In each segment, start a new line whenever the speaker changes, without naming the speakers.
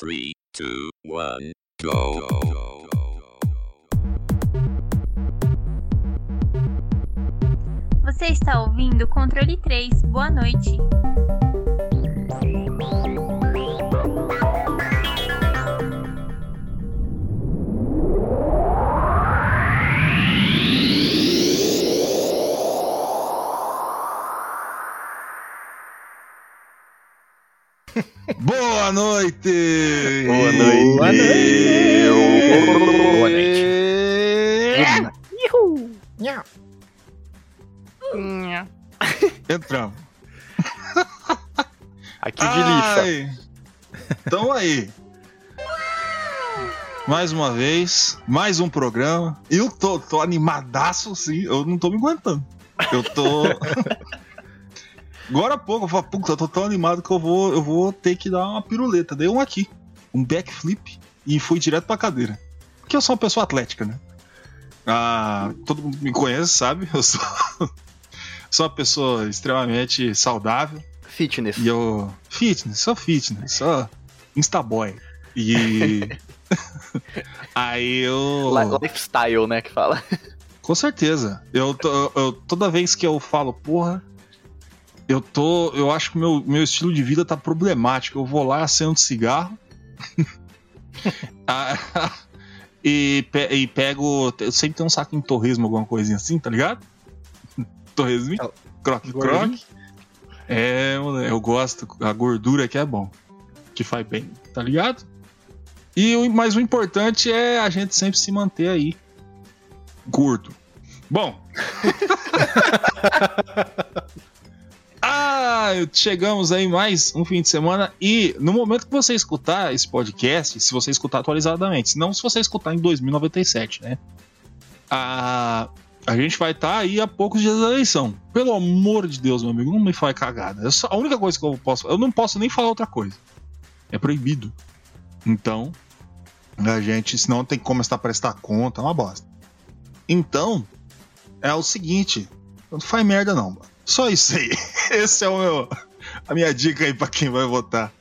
3, 2, 1, go.
Você está ouvindo Controle 3. Boa noite.
Boa noite!
Boa noite.
Boa
Boa noite.
Entramos.
Aqui de lixa.
Ai, Então aí. Mais uma vez, mais um programa. Eu tô, tô animadaço, sim. Eu não tô me aguentando. Eu tô. Agora há pouco eu falo, puta, eu tô tão animado que eu vou, eu vou ter que dar uma piruleta. Dei um aqui, um backflip e fui direto pra cadeira. Porque eu sou uma pessoa atlética, né? Ah, todo mundo me conhece, sabe? Eu sou, sou uma pessoa extremamente saudável.
Fitness.
E eu. Fitness, sou fitness, sou Instaboy. E. Aí eu.
Li- Lifestyle, né, que fala.
Com certeza. Eu, eu- toda vez que eu falo, porra, eu tô. Eu acho que meu, meu estilo de vida tá problemático. Eu vou lá, acendo cigarro. Ah, e, pe- e pego. Eu sempre tenho um saquinho de torresmo, alguma coisinha assim, tá ligado? Torresmo, croque, croque. É, eu gosto. A gordura que é bom. Que faz bem, tá ligado? E o, mas o importante é a gente sempre se manter aí gordo. Bom. Chegamos aí mais um fim de semana e no momento que você escutar esse podcast, se você escutar atualizadamente, não se você escutar em 2097, né? A, a gente vai estar aí a poucos dias da eleição. Pelo amor de Deus, meu amigo, não me faz cagada. Só- a única coisa que eu posso, eu não posso nem falar outra coisa. É proibido. Então, a gente, senão tem que começar a prestar conta, é uma bosta. Então, é o seguinte, não faz merda não, mano. Só isso aí. Esse é o meu a minha dica aí pra quem vai votar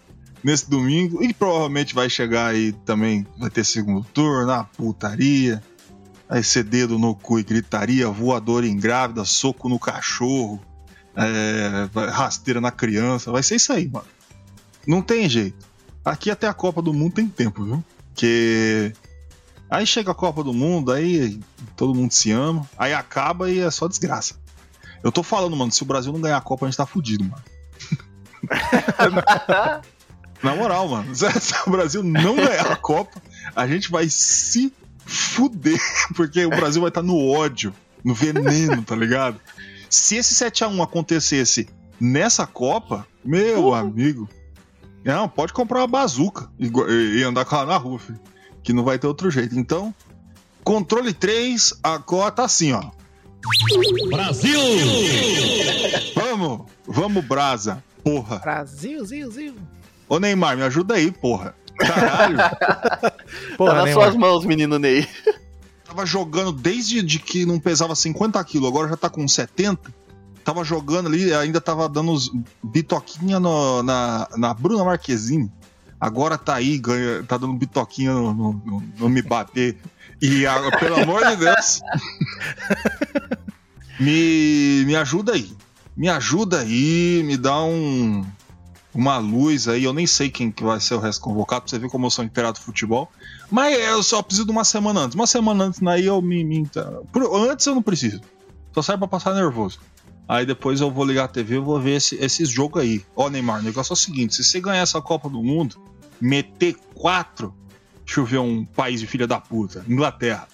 nesse domingo e provavelmente vai chegar aí também, vai ter segundo turno, a putaria, vai ser dedo no cu e gritaria, voador em grávida, soco no cachorro, é, rasteira na criança, vai ser isso aí, mano. Não tem jeito. Aqui até a Copa do Mundo tem tempo, viu? Que aí chega a Copa do Mundo, aí todo mundo se ama, aí acaba e é só desgraça. Eu tô falando, mano, se o Brasil não ganhar a Copa, a gente tá fudido, mano. Na moral, mano, se o Brasil não ganhar a Copa, a gente vai se fuder, porque o Brasil vai estar no ódio, no veneno, tá ligado? Se esse 7x1 acontecesse nessa Copa, meu amigo, não, pode comprar uma bazuca e, e andar com ela na rua, filho, que não vai ter outro jeito. Então, controle 3, agora tá assim, ó.
Brasil!
Vamos, vamos, brasa, porra.
Brasil, Zil, Zil.
Ô Neymar, me ajuda aí, porra. Caralho,
Porra,
tá nas
Neymar.
suas mãos, menino Ney.
tava jogando desde de que não pesava 50 quilos, agora já tá com 70. Tava jogando ali, ainda tava dando os bitoquinha no- na, na Bruna Marquezine. Agora tá aí, ganha, tá dando bitoquinha no, no, no, no me bater. E a- pelo amor de Deus, me, me ajuda aí. Me ajuda aí, me dá um, uma luz aí. Eu nem sei quem que vai ser o resto convocado, pra você ver como eu sou inteirado do futebol. Mas eu só preciso de uma semana antes. Uma semana antes, aí eu me. me antes eu não preciso. Só serve pra passar nervoso. Aí depois eu vou ligar a TV e vou ver esse, esses jogos aí. Ó, Neymar, o negócio é o seguinte: se você ganhar essa Copa do Mundo, meter quatro. Deixa eu ver um país de filha da puta. Inglaterra.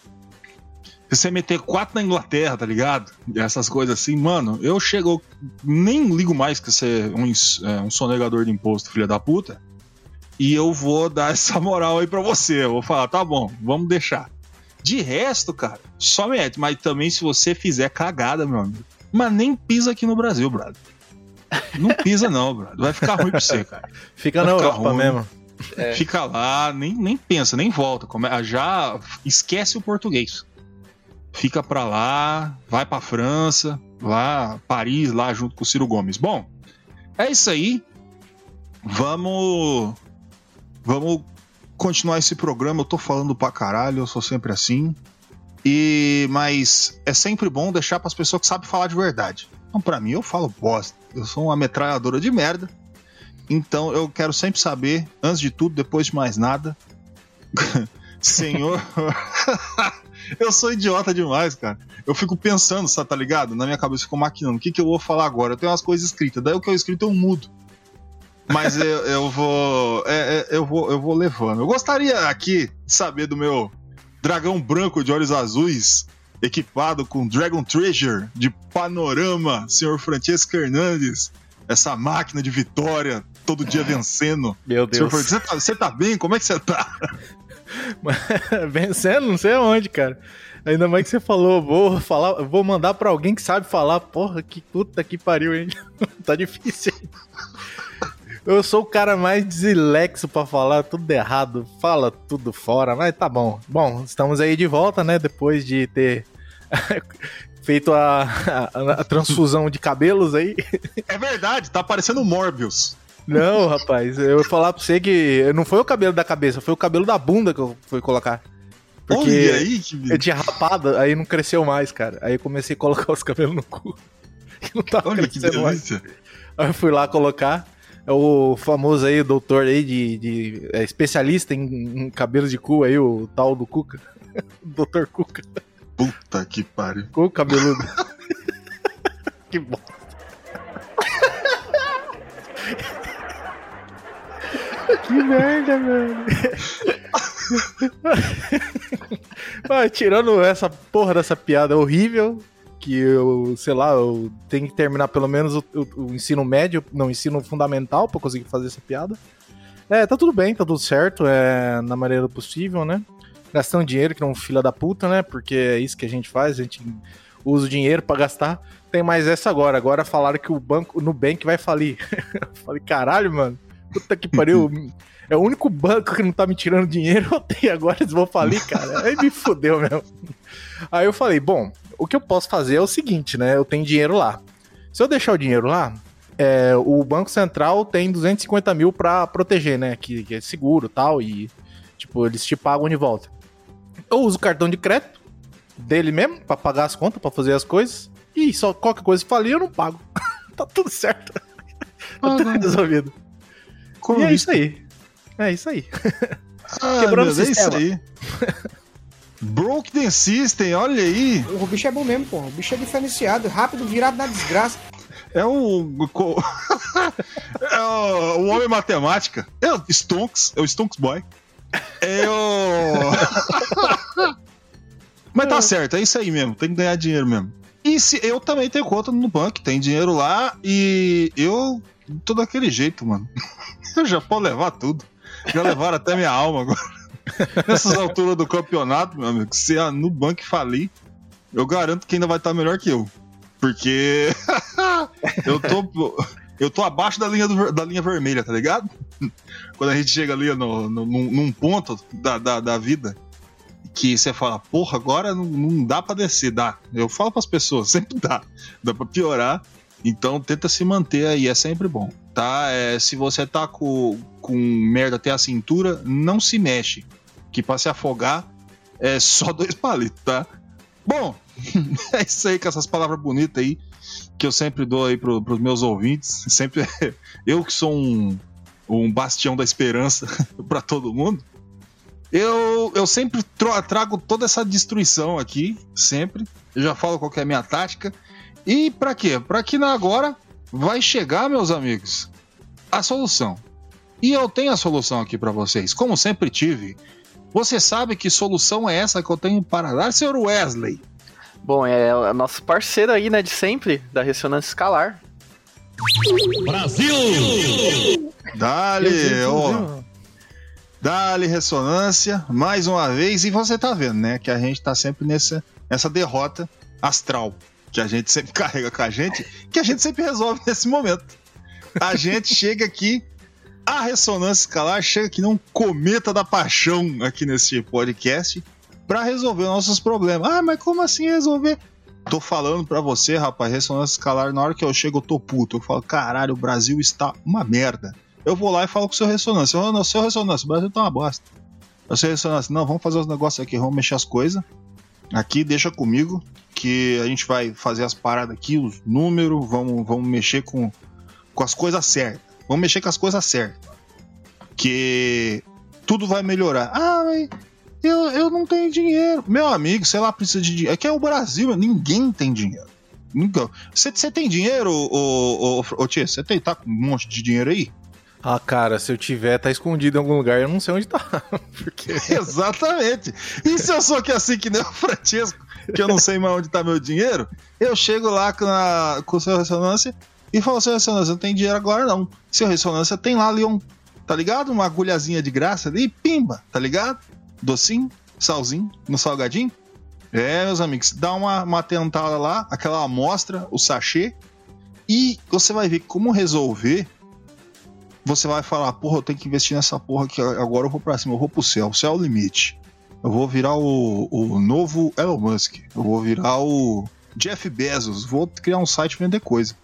Se você meter quatro na Inglaterra, tá ligado? Essas coisas assim, mano, eu chego. nem ligo mais que você é um, é, um sonegador de imposto, filha da puta. E eu vou dar essa moral aí pra você. Eu vou falar, tá bom, vamos deixar. De resto, cara, só mete. Mas também se você fizer cagada, meu amigo. Mas nem pisa aqui no Brasil, brother. Não pisa, não, brother. Vai ficar ruim pra você, cara.
Fica
Vai
na Europa
ruim.
mesmo.
É.
Fica lá, nem, nem pensa, nem volta. Come- Já esquece o português. Fica pra lá, vai pra França, lá, Paris, lá junto com o Ciro Gomes. Bom, é isso aí. Vamos. Vamos continuar esse programa. Eu tô falando pra caralho, eu sou sempre assim. E mas é sempre bom deixar para as pessoas que sabem falar de verdade. Então, para mim, eu falo bosta. Eu sou uma metralhadora de merda. Então, eu quero sempre saber, antes de tudo, depois de mais nada, Senhor. eu sou idiota demais, cara. Eu fico pensando, sabe, tá ligado? Na minha cabeça ficou maquinando. O que, que eu vou falar agora? Eu tenho umas coisas escritas. Daí o que eu escrito eu mudo. Mas eu, eu vou. É, é, eu vou. Eu vou levando. Eu gostaria aqui de saber do meu dragão branco de olhos azuis, equipado com Dragon Treasure de panorama, senhor Francesco Hernandes. Essa máquina de vitória, todo dia vencendo.
Meu Deus.
Você tá, você tá bem? Como é que você tá?
Vencendo, não sei aonde, cara. Ainda mais que você falou, vou falar, vou mandar pra alguém que sabe falar. Porra, que puta que pariu, hein? tá difícil. Eu sou o cara mais dislexo pra falar tudo errado, fala tudo fora, mas tá bom. Bom, estamos aí de volta, né? Depois de ter feito a, a- a transfusão de cabelos aí.
É verdade, tá parecendo Morbius.
Não, rapaz, eu vou falar pra você que não foi o cabelo da cabeça, foi o cabelo da bunda que eu fui colocar. Porque
Olha aí que
eu tinha rapado, aí não cresceu mais, cara. Aí eu comecei a colocar os cabelos no cu. Não tava
Olha que
crescendo mais.
delícia.
Aí eu fui lá colocar. É o famoso aí, doutor aí de, de é, especialista em, em cabelos de cu aí, o tal do Cuca. doutor Cuca.
Puta que pariu.
Cu cabeludo. que bom. Que merda, mano. Ah, tirando essa porra dessa piada horrível, que eu, sei lá, eu tenho que terminar pelo menos o, o- o ensino médio, não, o ensino fundamental pra conseguir fazer essa piada. É, tá tudo bem, tá tudo certo, é na maneira do possível, né? Gastando dinheiro, que não filho da puta, né? Porque é isso que a gente faz, a gente usa o dinheiro pra gastar. Tem mais essa agora. Agora falaram que o banco, o Nubank vai falir. Eu Falei, caralho, mano. Puta que pariu. É o único banco que não tá me tirando dinheiro até agora eles vão falir, cara. Aí me fudeu mesmo. Aí eu falei, bom, o que eu posso fazer é o seguinte, né? Eu tenho dinheiro lá. Se eu deixar o dinheiro lá, é, o Banco Central tem 250 mil pra proteger, né? Que, que é seguro e tal, e tipo, eles te pagam de volta. Eu uso o cartão de crédito dele mesmo pra pagar as contas, pra fazer as coisas. E só qualquer coisa que falir, eu não pago. tá tudo certo. tá tudo resolvido.
Como
e é isso aí. É isso aí.
Ah,
Quebrando
meu, é
o
isso
sistema.
aí. Broke the System, olha aí.
O bicho é bom mesmo, pô. O bicho é diferenciado, rápido, virado na desgraça.
É o. co- é o, o homem matemática. É o Stonks, é o Stonks Boy. É o. Mas tá certo, é isso aí mesmo, tem que ganhar dinheiro mesmo. E se eu também tenho conta no banco, tem dinheiro lá e eu tô daquele jeito, mano. Eu já posso levar tudo. Já levaram até minha alma agora. Nessas alturas do campeonato, meu amigo, se a Nubank falir, eu garanto que ainda vai estar melhor que eu. Porque eu tô. Eu tô abaixo da linha, do da linha vermelha, tá ligado? Quando a gente chega ali no, no- num, ponto da, da, da vida que você fala, porra, agora não, não dá pra descer, dá. Eu falo pras pessoas, sempre dá. Dá pra piorar. Então tenta se manter aí, é sempre bom. Tá? É, se você tá com, com merda até a cintura, não se mexe. Que pra se afogar é só dois palitos, tá? Bom, é isso aí com essas palavras bonitas aí que eu sempre dou aí pro, pros meus ouvintes. Sempre eu que sou um, um bastião da esperança pra todo mundo. Eu, eu sempre trago toda essa destruição aqui, sempre. Eu já falo qual é a minha tática. E pra quê? Pra que na agora vai chegar, meus amigos, a solução. E eu tenho a solução aqui pra vocês, como sempre tive. Você sabe que solução é essa que eu tenho para dar, senhor Wesley?
Bom, é o nosso parceiro aí, né, de sempre, da ressonância escalar.
Brasil!
Dale, ó. Dale ressonância, mais uma vez, e você tá vendo, né? Que a gente tá sempre nessa, nessa derrota astral. Que a gente sempre carrega com a gente, que a gente sempre resolve nesse momento. A gente chega aqui, a ressonância escalar chega aqui num cometa da paixão aqui nesse podcast pra resolver nossos problemas. Ah, mas como assim resolver? Tô falando pra você, rapaz, ressonância escalar, na hora que eu chego eu tô puto. Eu falo, caralho, o Brasil está uma merda. Eu vou lá e falo com o seu ressonância. Ô, não, seu ressonância, o Brasil tá uma bosta. Você ressonância, não, vamos fazer os negócios aqui, vamos mexer as coisas. Aqui, deixa comigo, que a gente vai fazer as paradas aqui, os números, vamos, vamos mexer com, com as coisas certas. Vamos mexer com as coisas certas. Que tudo vai melhorar. Ah, eu, eu não tenho dinheiro. Meu amigo, sei lá, precisa de dinheiro. É que é o Brasil, ninguém tem dinheiro. Você tem dinheiro, ô, ô, ô Tia? Você tá com um monte de dinheiro aí?
Ah, cara, se eu tiver, tá escondido em algum lugar, eu não sei onde tá. Porque.
Exatamente. E se eu sou que assim que nem o Francesco, que eu não sei mais onde tá meu dinheiro, eu chego lá com, a, com o seu ressonância e falo, seu ressonância, não tem dinheiro agora não. Seu ressonância tem lá ali um, tá ligado? Uma agulhazinha de graça ali, pimba, tá ligado? Docinho, salzinho, no salgadinho. É, meus amigos, dá uma, uma tentada lá, aquela amostra, o sachê, e você vai ver como resolver. Você vai falar, porra, eu tenho que investir nessa porra aqui, agora eu vou pra cima, eu vou pro céu, o céu é o limite. Eu vou virar o, o novo Elon Musk, eu vou virar o Jeff Bezos, vou criar um site vender coisa.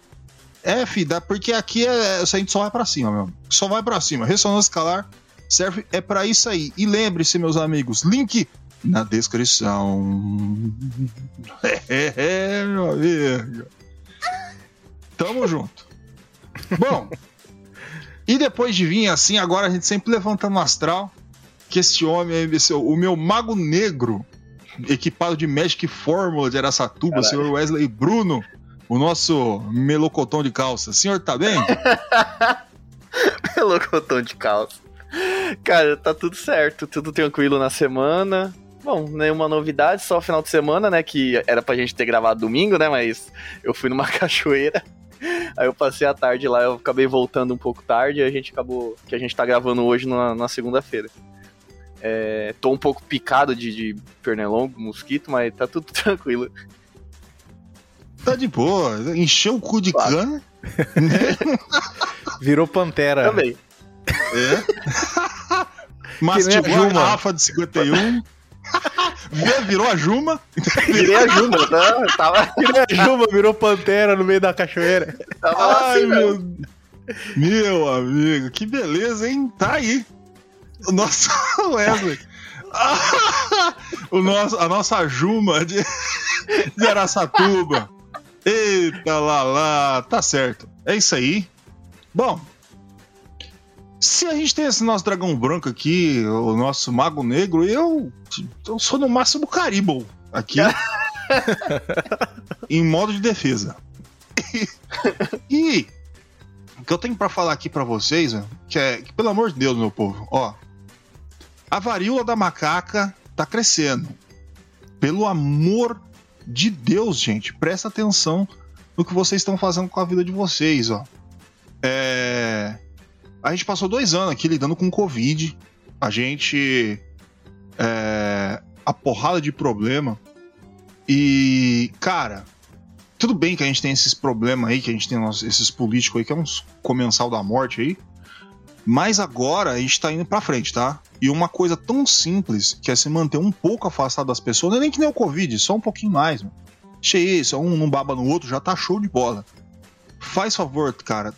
É, dá, porque aqui é, a gente só vai pra cima, meu. Só vai pra cima. Ressonância escalar serve é para isso aí. E lembre-se, meus amigos, link na descrição. É, é, meu amigo. Tamo junto. Bom, e depois de vir assim, agora a gente sempre levantando o astral, que esse homem, aí, esse- o meu mago negro, equipado de Magic Fórmula de Araçatuba, o senhor Wesley Bruno, o nosso melocotão de calça. O senhor tá bem?
Melocotão de calça. Cara, tá tudo certo, tudo tranquilo na semana. Bom, nenhuma novidade, só final de semana, né? Que era pra gente ter gravado domingo, né? Mas eu fui numa cachoeira. Aí eu passei a tarde lá, eu acabei voltando um pouco tarde e a gente acabou. Que a gente tá gravando hoje na, na segunda-feira. É, tô um pouco picado de, de pernilongo, mosquito, mas tá tudo tranquilo.
Tá de boa. Encheu o cu de
Claro.
cana.
Virou pantera.
Também.
É. Mastigou
nem a
garrafa de 51. Virou a Juma.
Virei a Juma, tá? Tava,
Virou a Juma, virou pantera no meio da cachoeira.
tava
Ai,
assim, meu.
meu. Meu amigo, que beleza, hein? Tá aí. O nosso Wesley. o nosso, a nossa Juma de, de Araçatuba. Eita lá lá, tá certo. É isso aí. Bom, se a gente tem esse nosso dragão branco aqui, o nosso mago negro, eu, eu sou no máximo Caribou aqui. em modo de defesa. E o que eu tenho pra falar aqui pra vocês, que é que, pelo amor de Deus, meu povo, ó, a varíola da macaca tá crescendo. Pelo amor de Deus, gente, presta atenção no que vocês estão fazendo com a vida de vocês, ó. É, a gente passou dois anos aqui lidando com Covid. A gente. É... A porrada de problema. E, cara, tudo bem que a gente tem esses problemas aí, que a gente tem esses políticos aí, que é uns comensal da morte aí. Mas agora a gente tá indo pra frente, tá? E uma coisa tão simples, que é se manter um pouco afastado das pessoas, não é nem que nem o Covid, só um pouquinho mais, mano. Cheio isso, um não baba no outro, já tá show de bola. Faz favor, cara.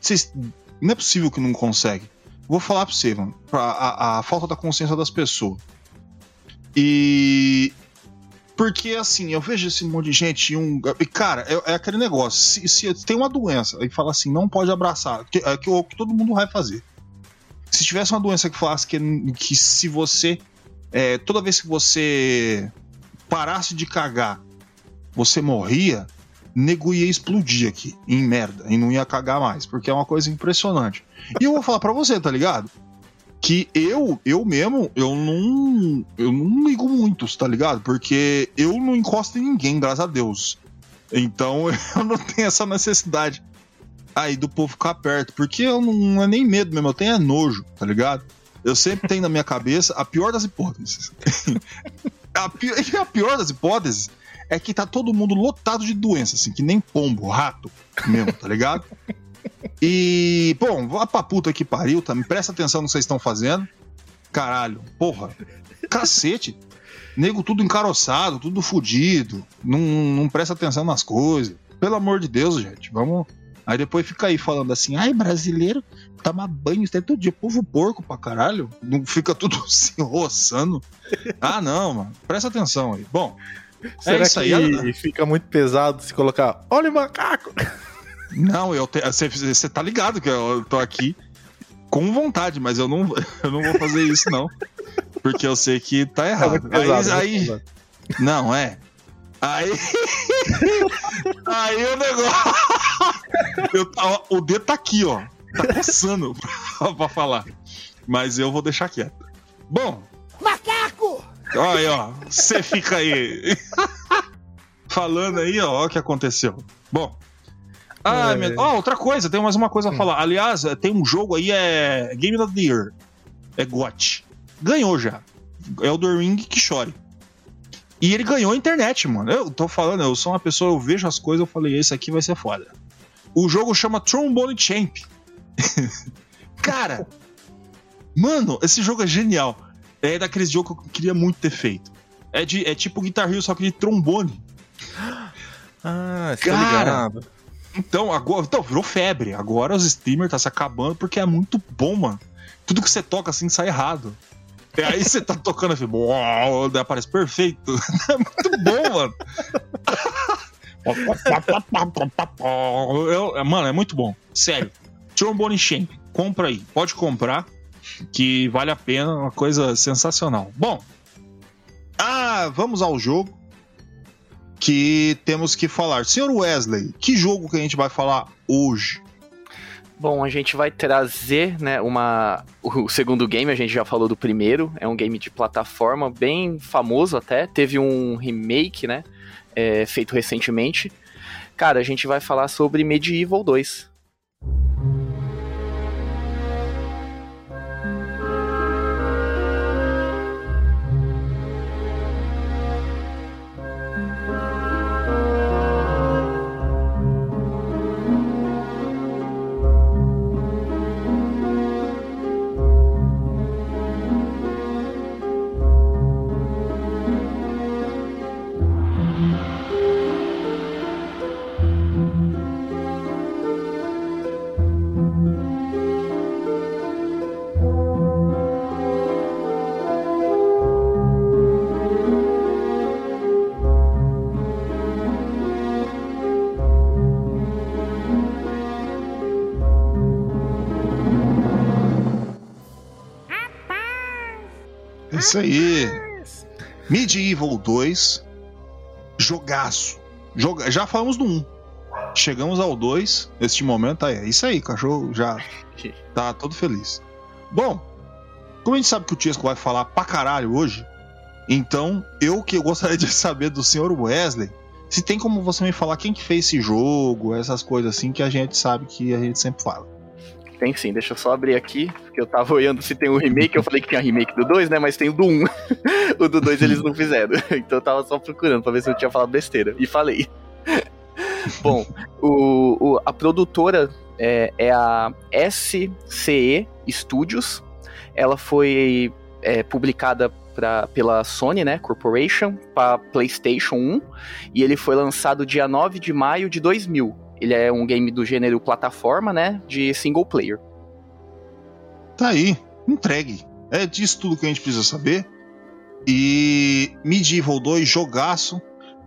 Vocês, não é possível que não consegue. Vou falar pra você, mano. pra- A, a falta da consciência das pessoas. E. Porque, assim, eu vejo esse monte de gente. e Um, e, cara, é, é aquele negócio. Se, se tem uma doença e fala assim, não pode abraçar, que, é que, o que todo mundo vai fazer. Se tivesse uma doença que falasse que, que se você. é, toda vez que você parasse de cagar, você morria, nego ia explodir aqui, em merda, e não ia cagar mais, porque é uma coisa impressionante. E eu vou falar pra você, tá ligado? Que eu, eu mesmo, eu não. Eu não ligo muito, tá ligado? Porque eu não encosto em ninguém, graças a Deus. Então eu não tenho essa necessidade aí do povo ficar perto. Porque eu não, não é nem medo mesmo, eu tenho é nojo, tá ligado? Eu sempre tenho na minha cabeça a pior das hipóteses. a, a pior das hipóteses é que tá todo mundo lotado de doença, assim, que nem pombo, rato mesmo, tá ligado? E, bom, vá pra puta que pariu, tá? Me presta atenção no que vocês estão fazendo. Caralho, porra. Cacete. Nego tudo encaroçado, tudo fudido. Não, não presta atenção nas coisas. Pelo amor de Deus, gente. Vamos. Aí depois fica aí falando assim, ai, brasileiro tomar banho isso aí todo dia, povo porco pra caralho. Não fica tudo se roçando. Ah, não, mano. Presta atenção aí. Bom,
Será
isso aí,
que fica muito pesado se colocar olha o macaco?
não, eu você tá ligado que eu tô aqui com vontade, mas eu não, eu não vou fazer isso, não. Porque eu sei que tá
É
errado.
muito pesado,
aí,
muito
aí. Não, é. Aí. aí o negócio. Eu, ó, o dedo tá aqui, ó. Tá coçando pra, pra falar. Mas eu vou deixar quieto. Bom.
Macaco!
Ó aí, ó. Você fica aí. Falando aí, ó, o que aconteceu. Bom. Ah,
É.
meu... ó, outra coisa, tem mais uma coisa a falar. Aliás, tem um jogo aí, é Game of the Year. É GOT. Ganhou já. É o do Ring que chore. E ele ganhou a internet, mano. Eu tô falando, eu sou uma pessoa, eu vejo as coisas, eu falei, esse aqui vai ser foda. O jogo chama Trombone Champ. Cara, mano, esse jogo é genial. É daqueles jogos que eu queria muito ter feito. É, de, é tipo Guitar Hero, só que de trombone.
Ah, tá
Cara,
ligado.
Então, agora. Então, virou febre. Agora os streamers tá se acabando porque é muito bom, mano. Tudo que você toca assim sai errado. E aí você tá tocando assim, uau, aparece perfeito. É muito bom, mano. Eu- mano, é muito bom. Sério. Trombone Champ, compra aí. Pode comprar, que vale a pena, uma coisa sensacional. Bom, ah, vamos ao jogo que temos que falar. Senhor Wesley, que jogo que a gente vai falar hoje?
Bom, a gente vai trazer, né, uma... O segundo game, a gente já falou do primeiro, é um game de plataforma bem famoso até, teve um remake, né, é, feito recentemente. Cara, a gente vai falar sobre Medieval 2.
Isso aí. Medieval 2. Jogaço. Joga... Já falamos do 1. Chegamos ao 2. Neste momento, aí, é isso aí, cachorro já tá todo feliz. Bom, como a gente sabe que o Tiesco vai falar pra caralho hoje, então eu que gostaria de saber do senhor Wesley, se tem como você me falar quem que fez esse jogo, essas coisas assim que a gente sabe que a gente sempre fala.
Tem sim, deixa eu só abrir aqui, porque eu tava olhando se tem um remake, eu falei que tinha remake do 2, né, mas tem o do 1. o do 2 eles não fizeram, então eu tava só procurando pra ver se eu tinha falado besteira, e falei. Bom, o, o- a produtora é, é a SCE Studios, ela foi é, publicada pra, pela Sony, né, Corporation, para PlayStation 1, e ele foi lançado dia 9 de maio de 2000. Ele é um game do gênero plataforma, né, de single player.
Tá aí, entregue. É disso tudo que a gente precisa saber. E Medieval 2, jogaço.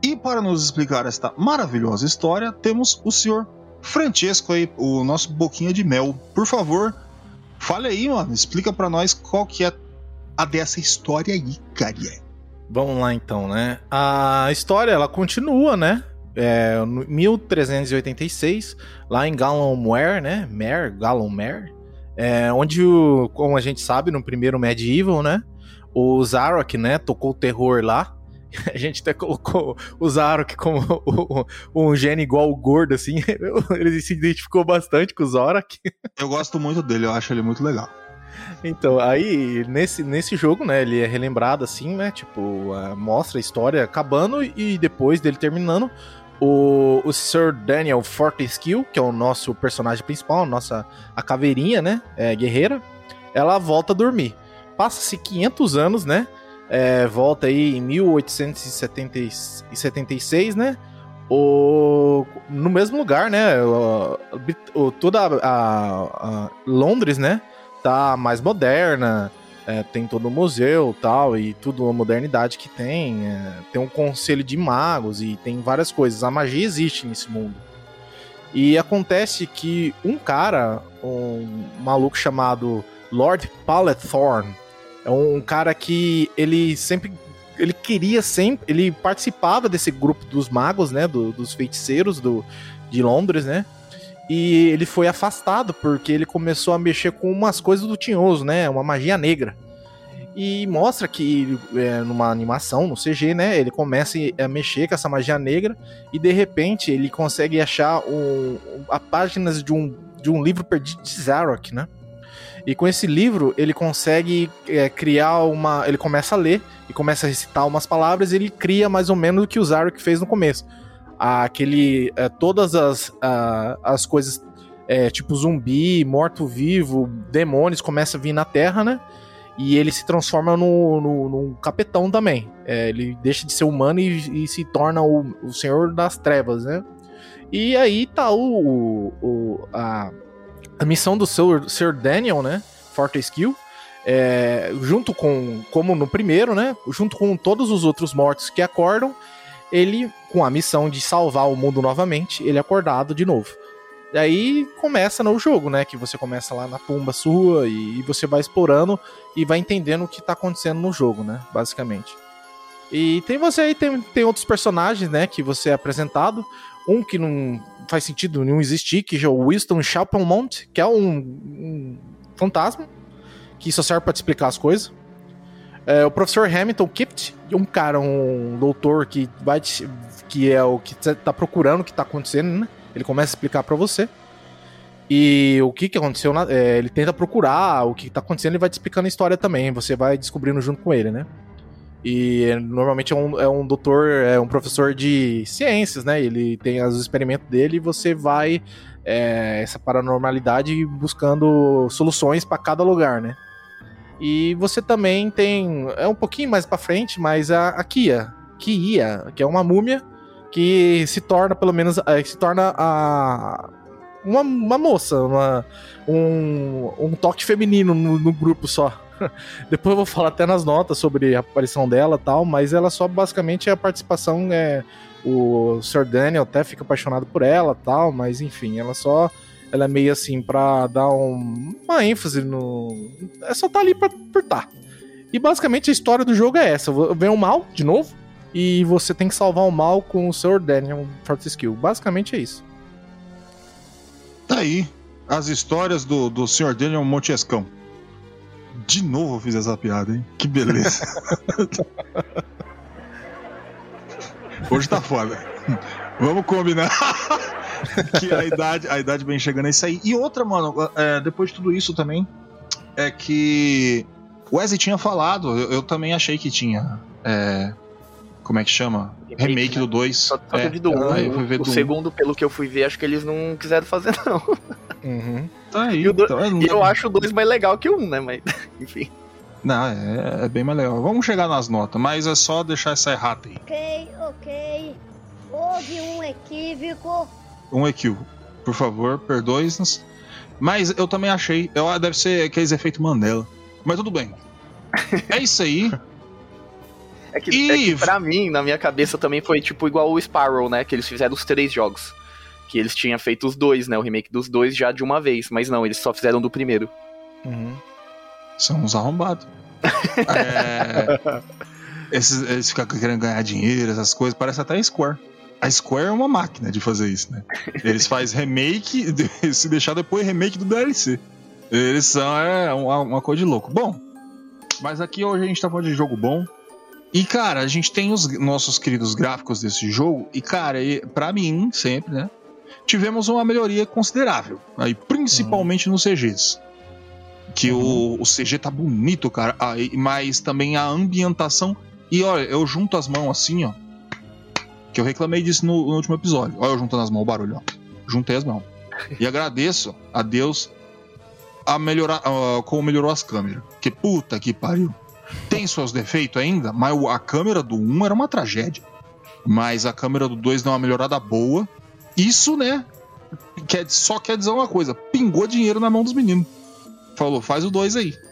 E para nos explicar esta maravilhosa história, temos o senhor Francesco aí, o nosso boquinha de mel. Por favor, fale aí, mano. Explica pra nós qual que é a dessa história aí, cara.
Vamos lá então, né? A história ela continua, né? É, no 1386, lá em Gallowmere, né? Mare, Gallowmere, é, onde, o, como a gente sabe, no primeiro Medieval, né? O Zarok, né? Tocou o terror lá. A gente até colocou o Zarok como um gênio igual o gordo, assim. Ele se identificou bastante com o Zarok.
Eu gosto muito dele, eu acho ele muito legal.
Então, aí, nesse, nesse jogo, né, ele é relembrado assim, né, tipo, mostra a história acabando e depois dele terminando, o, o Sir Daniel Fortescue, que é o nosso personagem principal, a nossa, a caveirinha, né, é, guerreira, ela volta a dormir. Passa-se 500 anos, né, é, volta aí em 1876, né, o, no mesmo lugar, né? O, o- toda a, a- a Londres, né? Tá mais moderna, é, tem todo o museu tal, e tudo a modernidade que tem. é, tem um conselho de magos e tem várias coisas. A magia existe nesse mundo. E acontece que um cara, um maluco chamado Lord Palethorn, é um cara que ele sempre. Ele queria sempre. Ele participava desse grupo dos magos, né? do- dos feiticeiros do, de Londres, né? E ele foi afastado porque ele começou a mexer com umas coisas do Tinhoso, né? Uma magia negra. E mostra que é, numa animação, no CG, né? Ele começa a mexer com essa magia negra e de repente ele consegue achar um, a páginas de um, de um livro perdido de Zarok, né? E com esse livro ele consegue é, criar uma. Ele começa a ler e começa a recitar umas palavras e ele cria mais ou menos o que o Zarok fez no começo. Aquele. é, todas as, ah, as coisas. é, tipo zumbi, morto-vivo, demônios começam a vir na Terra, né? E ele se transforma no, no, num capetão também. É, ele deixa de ser humano e, e se torna o, o senhor das trevas, né? E aí tá o- o- a, a missão do Sir, Sir Daniel, né? Fortescue, é, junto com, como no primeiro, né? Junto com todos os outros mortos que acordam, ele, com a missão de salvar o mundo novamente, ele é acordado de novo. E aí começa no jogo, né? Que você começa lá na tumba sua e, e você vai explorando e vai entendendo o que tá acontecendo no jogo, né? Basicamente. E tem você aí, tem, tem outros personagens, né? Que você é apresentado. Um que não faz sentido nenhum existir, que é o Winston Chapelmont, que é um, um fantasma, que só serve pra te explicar as coisas. É, o professor Hamilton Kipt, um cara, um doutor que vai te- que é o que tá procurando o que tá acontecendo, né? Ele começa a explicar pra você. E o que que aconteceu, na- é, ele tenta procurar o que tá acontecendo e vai te explicando a história também. Você vai descobrindo junto com ele, né? E é, normalmente é um, é um doutor, é um professor de ciências, né? Ele tem os experimentos dele e você vai é, essa paranormalidade buscando soluções pra cada lugar, né? E você também tem. É um pouquinho mais pra frente, mas a, a Kia. Kia, que é uma múmia que se torna, pelo menos, eh, se torna a. Uma, uma moça, uma, um, um toque feminino no, no grupo só. Depois eu vou falar até nas notas sobre a aparição dela tal, mas ela só basicamente a participação é. O Sir Daniel até fica apaixonado por ela tal, mas enfim, ela só. Ela é meio assim pra dar um- uma ênfase no. É só tá ali pra, por tá. E basicamente a história do jogo é essa: vem o mal, de novo, e você tem que salvar o mal com o Sr. Daniel Fortescue. Basicamente é isso.
Tá aí as histórias do, do Sr. Daniel Montescão. De novo eu fiz essa piada, hein? Que beleza. Hoje tá foda. Vamos combinar que a idade, a idade vem chegando é isso aí. E outra, mano, é, depois de tudo isso também, é que o Wesley tinha falado, eu, eu também achei que tinha. é, como é que chama?
Remake,
Remake,
né?
do 2.
Só, só
é,
teve do 1.
aí eu fui ver
o
do um.
segundo, pelo que eu fui ver, acho que eles não quiseram fazer, não.
Uhum.
Tá aí,
E o do-
então,
E eu acho o 2 mais legal que o 1, né? Mas, enfim.
Não, é, é bem mais legal. Vamos chegar nas notas, mas é só deixar essa errata aí.
Ok, ok. Houve um equívoco.
Um equívoco. Por favor, perdoe-nos. Mas eu também achei. Eu, deve ser aqueles efeitos Mandela. Mas tudo bem. É isso aí.
É que,
E-
é que pra mim, na minha cabeça, também foi tipo igual o Sparrow, né? Que eles fizeram os três jogos. Que eles tinham feito os dois, né? O remake dos dois já de uma vez. Mas não, eles só fizeram do primeiro.
Uhum.
São uns arrombados. É, esses, eles ficam querendo ganhar dinheiro, essas coisas. Parece até Square. A Square é uma máquina de fazer isso, né? Eles fazem remake, se deixar depois remake do DLC. Eles são é, uma, uma coisa de louco. Bom, mas aqui hoje a gente tá falando de jogo bom. E, cara, a gente tem os nossos queridos gráficos desse jogo. E, cara, e, pra mim, sempre, né? Tivemos uma melhoria considerável. Aí, principalmente nos CGs. Que o, o CG tá bonito, cara. Aí, mas também a ambientação. E olha, eu junto as mãos assim, ó. Que eu reclamei disso no, no último episódio. Olha, eu juntando as mãos, o barulho, ó. Juntei as mãos. E agradeço a Deus a melhorar, ah, como melhorou as câmeras. Que puta que pariu. Tem seus defeitos ainda, mas a câmera do 1 era uma tragédia. Mas a câmera do 2 deu uma melhorada boa. Isso, né? Quer, só quer dizer uma coisa: pingou dinheiro na mão dos meninos. Falou, faz o 2 aí.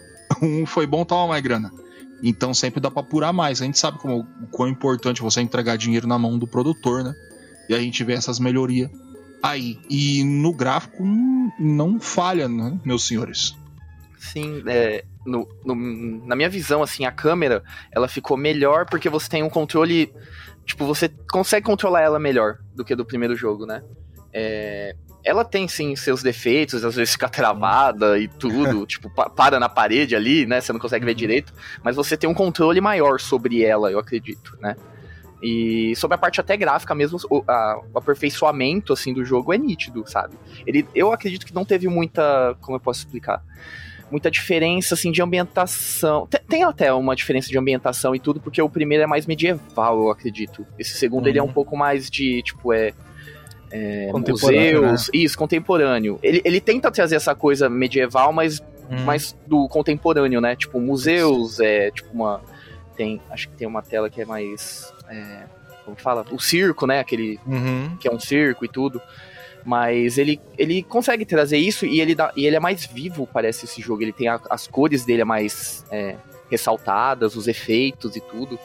Um foi bom, toma mais grana. Então sempre dá pra apurar mais. A gente sabe como, o quão importante você entregar dinheiro na mão do produtor, né? E a gente vê essas melhorias aí. E no gráfico hum, não falha, né, meus senhores?
Sim, é, no- no- na minha visão, assim, a câmera, ela ficou melhor porque você tem um controle. Tipo, você consegue controlar ela melhor do que do primeiro jogo, né? É, ela tem, sim, seus defeitos, às vezes fica travada e tudo, tipo, pa- para na parede ali, né? Você não consegue ver direito, mas você tem um controle maior sobre ela, eu acredito, né? E sobre a parte até gráfica mesmo, o, a- o aperfeiçoamento, assim, do jogo é nítido, sabe? Ele, eu acredito que não teve muita, como eu posso explicar? muita diferença assim de ambientação. Tem, tem até uma diferença de ambientação e tudo, porque o primeiro é mais medieval, eu acredito. Esse segundo ele é um
Uhum.
pouco mais de, tipo, é. É museus, isso, contemporâneo. Ele, ele tenta trazer essa coisa medieval, mas
Hum.
mais do contemporâneo, né? Tipo, museus, é tipo uma. Tem. Acho que tem uma tela que é mais. é, como fala? O circo, né? Aquele
Uhum.
que é um circo e tudo. Mas ele, ele consegue trazer isso e ele, dá, e ele é mais vivo, parece, esse jogo. Ele tem a- as cores dele é mais é, ressaltadas, os efeitos e tudo,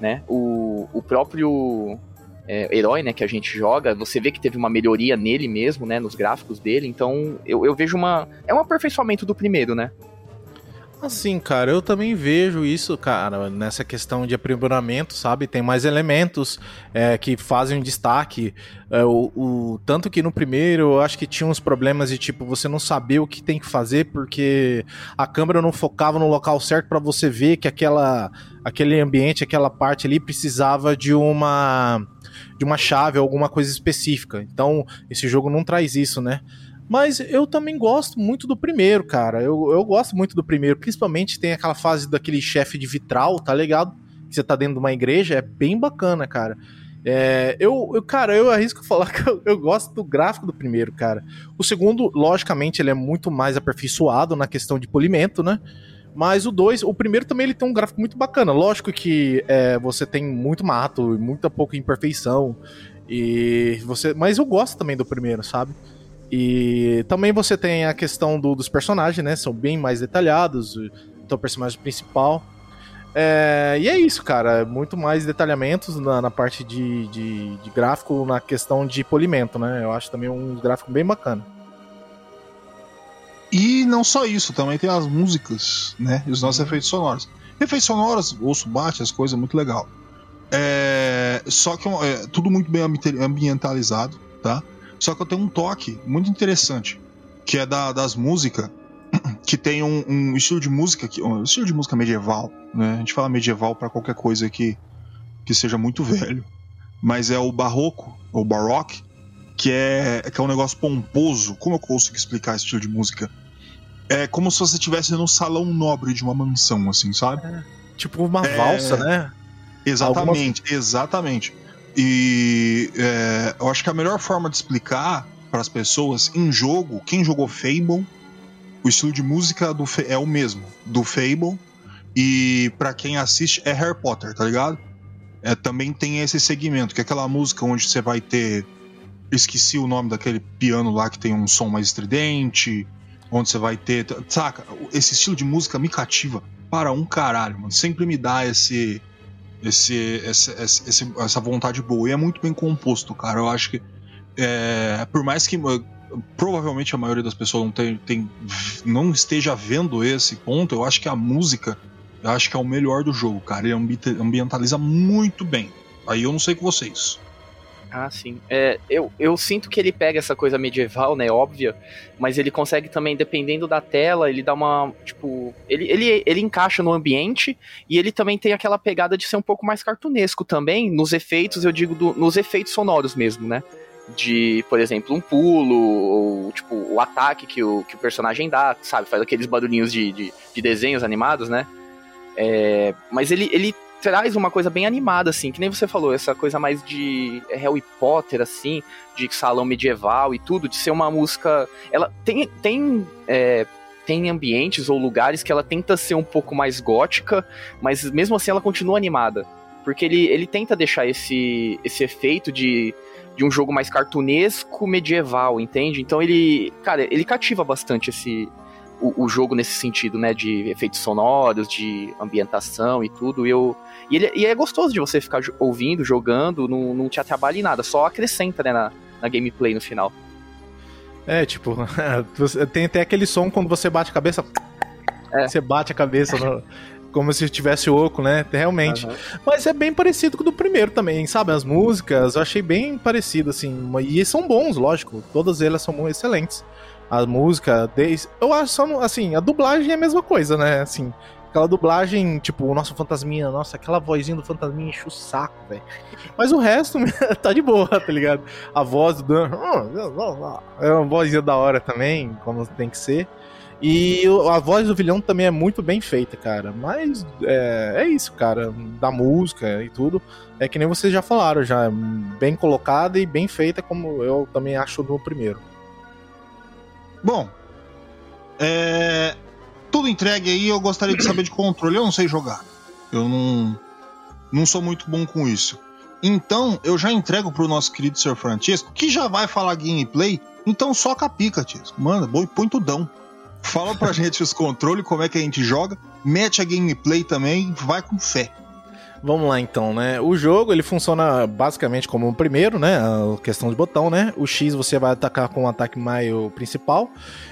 né? O, o próprio é, herói, né, que a gente joga, você vê que teve uma melhoria nele mesmo, né, nos gráficos dele. Então, eu, eu vejo uma... É um aperfeiçoamento do primeiro, né?
Assim, cara, eu também vejo isso, cara, nessa questão de aprimoramento, sabe? Tem mais elementos é, que fazem um destaque. É, o, o- tanto que no primeiro eu acho que tinha uns problemas de tipo, você não saber o que tem que fazer porque a câmera não focava no local certo pra você ver que aquela, aquele ambiente, aquela parte ali precisava de uma de uma chave, alguma coisa específica. Então, esse jogo não traz isso, né? Mas eu também gosto muito do primeiro, cara. Eu, eu gosto muito do primeiro. Principalmente tem aquela fase daquele chefe de vitral, tá ligado? Que você tá dentro de uma igreja. É bem bacana, cara. É, eu, eu, cara, eu arrisco falar que eu, eu gosto do gráfico do primeiro, cara. O segundo, logicamente, ele é muito mais aperfeiçoado na questão de polimento, né? Mas o 2, o primeiro também ele tem um gráfico muito bacana. Lógico que é, você tem muito mato e muita pouca imperfeição. E você, mas eu gosto também do primeiro, sabe? E também você tem a questão do- dos personagens, né? São bem mais detalhados. Então, o personagem principal. É, e é isso, cara. Muito mais detalhamentos na, na parte de, de, de gráfico, na questão de polimento, né? Eu acho também um gráfico bem bacana.
E não só isso, também tem as músicas, né? E os nossos efeitos sonoros. Efeitos sonoros, ouço bate, as coisas, muito legal. É, só que é tudo muito bem ambi- ambientalizado, tá? Só que eu tenho um toque muito interessante, que é da- das músicas, que tem um, um estilo de música, que, um estilo de música medieval, né? A gente fala medieval para qualquer coisa que, que seja muito velho, mas é o barroco, ou baroque, que é, que é um negócio pomposo. Como eu consigo explicar esse estilo de música? É como se você estivesse no salão nobre de uma mansão, assim, sabe?
Tipo uma
É.
valsa, né?
Exatamente, exatamente. E é, eu acho que a melhor forma de explicar para as pessoas em jogo, quem jogou Fable, o estilo de música do é o mesmo do Fable e para quem assiste é Harry Potter, tá ligado? É, também tem esse segmento, que é aquela música onde você vai ter esqueci o nome daquele piano lá que tem um som mais estridente, onde você vai ter, saca? Esse estilo de música me cativa para um caralho, mano. Sempre me dá esse esse, esse, esse- essa vontade boa. E é muito bem composto, cara. Eu acho que. é, por mais que. uh, Provavelmente a maioria das pessoas não, tem, tem- não esteja vendo esse ponto, eu acho que a música. Eu acho que é o melhor do jogo, cara. Ele ambi- ambientaliza muito bem. Aí eu não sei com vocês.
Ah, sim. É, eu, eu sinto que ele pega essa coisa medieval, né, óbvia, mas ele consegue também, dependendo da tela, ele dá uma, tipo, ele, ele, ele encaixa no ambiente e ele também tem aquela pegada de ser um pouco mais cartunesco também, nos efeitos, eu digo, do- nos efeitos sonoros mesmo, né? De, por exemplo, um pulo, ou tipo, o ataque que o, que o personagem dá, sabe? Faz aqueles barulhinhos de, de, de desenhos animados, né? É, mas ele, ele traz uma coisa bem animada, assim, que nem você falou, essa coisa mais de Harry Potter, assim, de salão medieval e tudo, de ser uma música. Ela tem. tem é, tem ambientes ou lugares que ela tenta ser um pouco mais gótica, mas mesmo assim ela continua animada. Porque ele, ele tenta deixar esse, esse efeito de, de um jogo mais cartunesco medieval, entende? Então ele, cara, ele cativa bastante esse o, o jogo nesse sentido, né, de efeitos sonoros, de ambientação e tudo. E eu e, ele, e é gostoso de você ficar ouvindo, jogando, não, não te atrapalha em nada, só acrescenta, né, na, na gameplay no final.
É, tipo, tem até aquele som quando você bate a cabeça.
É.
Você bate a cabeça no- como se tivesse oco, né? Realmente. Mas é bem parecido com o do primeiro também, sabe? As músicas eu achei bem parecido, assim. E são bons, lógico. Todas elas são excelentes. A música, desde. Eu acho só, assim, a dublagem é a mesma coisa, né? Assim, aquela dublagem, tipo, o nosso fantasminha, nossa, aquela vozinha do fantasminha enche o saco, velho. Mas o resto tá de boa, tá ligado? A voz do Dan. É uma vozinha da hora também, como tem que ser. E a voz do vilão também é muito bem feita, cara. Mas é, é isso, cara. Da música e tudo. É que nem vocês já falaram, já. Bem colocada e bem feita, como eu também acho no primeiro.
Bom, é, tudo entregue aí. Eu gostaria de saber de controle. Eu não sei jogar. Eu não, não sou muito bom com isso. Então, eu já entrego pro nosso querido Sr. Francisco, que já vai falar gameplay. Então, soca a pica, Tisco. Manda, põe tudão. Fala pra gente os controles, como é que a gente joga. Mete a gameplay também, vai com fé.
Vamos lá então, né? O jogo ele funciona basicamente como o primeiro, né? A questão de botão, né? O X você vai atacar com o ataque maio principal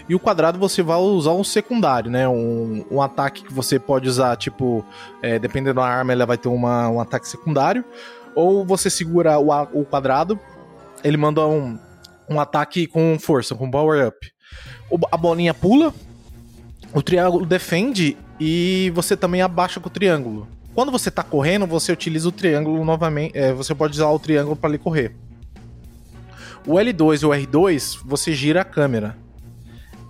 e o quadrado você vai usar um secundário, né? Um, um ataque que você pode usar, tipo, é, dependendo da arma, ela vai ter uma, um ataque secundário. Ou você segura o, o quadrado, ele manda um, um ataque com força, com power up. O- a bolinha pula, o triângulo defende e você também abaixa com o triângulo. Quando você tá correndo, você utiliza o triângulo novamente. é, você pode usar o triângulo para ele correr. O L2 e o R2, você gira a câmera.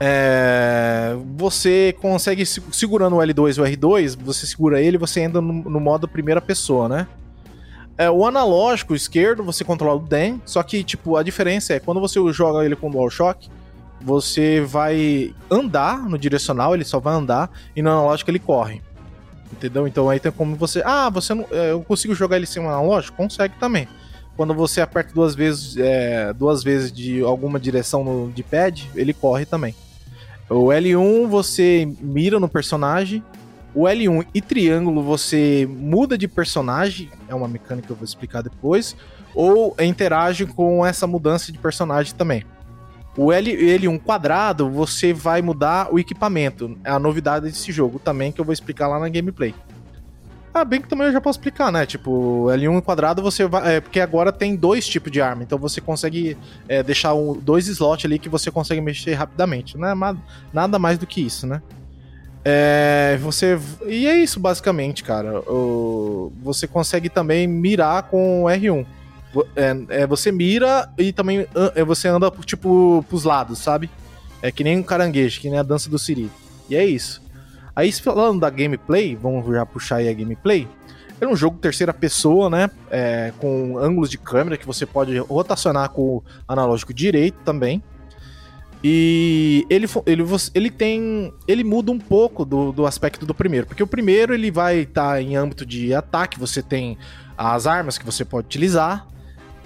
É, você consegue, se- segurando o L2 e o R2, você segura ele você anda no, no modo primeira pessoa, né? É, o analógico esquerdo, você controla o DEM, só que, tipo, a diferença é quando você joga ele com o DualShock, você vai andar no direcional, ele só vai andar, e no analógico ele corre. Entendeu? Então aí tem como você. Ah, você não. é, Eu consigo jogar ele sem um analógico? Consegue também. Quando você aperta duas vezes, é, duas vezes de alguma direção no de pad, ele corre também. O L1 você mira no personagem. O L1 e triângulo você muda de personagem, é uma mecânica que eu vou explicar depois, ou interage com essa mudança de personagem também. O L, L1 quadrado, você vai mudar o equipamento. É a novidade desse jogo também, que eu vou explicar lá na gameplay. Ah, bem que também eu já posso explicar, né? Tipo, L1 quadrado você vai. É, porque agora tem dois tipos de arma, então você consegue é, deixar um, dois slots ali que você consegue mexer rapidamente. É ma- nada mais do que isso, né? É, você. E é isso, basicamente, cara. O- você consegue também mirar com o R1. É, é, você mira e também é, você anda, tipo, pros lados, sabe? É que nem um caranguejo, que nem a dança do Siri. E é isso. Aí, falando da gameplay, vamos já puxar aí a gameplay. É um jogo terceira pessoa, né? É, com ângulos de câmera que você pode rotacionar com o analógico direito também. E ele, ele, ele tem. Ele muda um pouco do, do aspecto do primeiro. Porque o primeiro ele vai estar em âmbito de ataque, você tem as armas que você pode utilizar.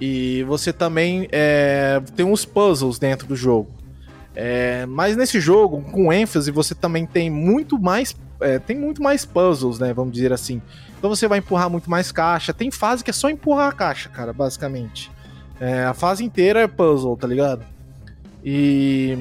E você também é, tem uns puzzles dentro do jogo. É, mas nesse jogo, com ênfase, você também tem muito mais. é, tem muito mais puzzles, né? Vamos dizer assim. Então você vai empurrar muito mais caixa. Tem fase que é só empurrar a caixa, cara, basicamente. É, a fase inteira é puzzle, tá ligado? E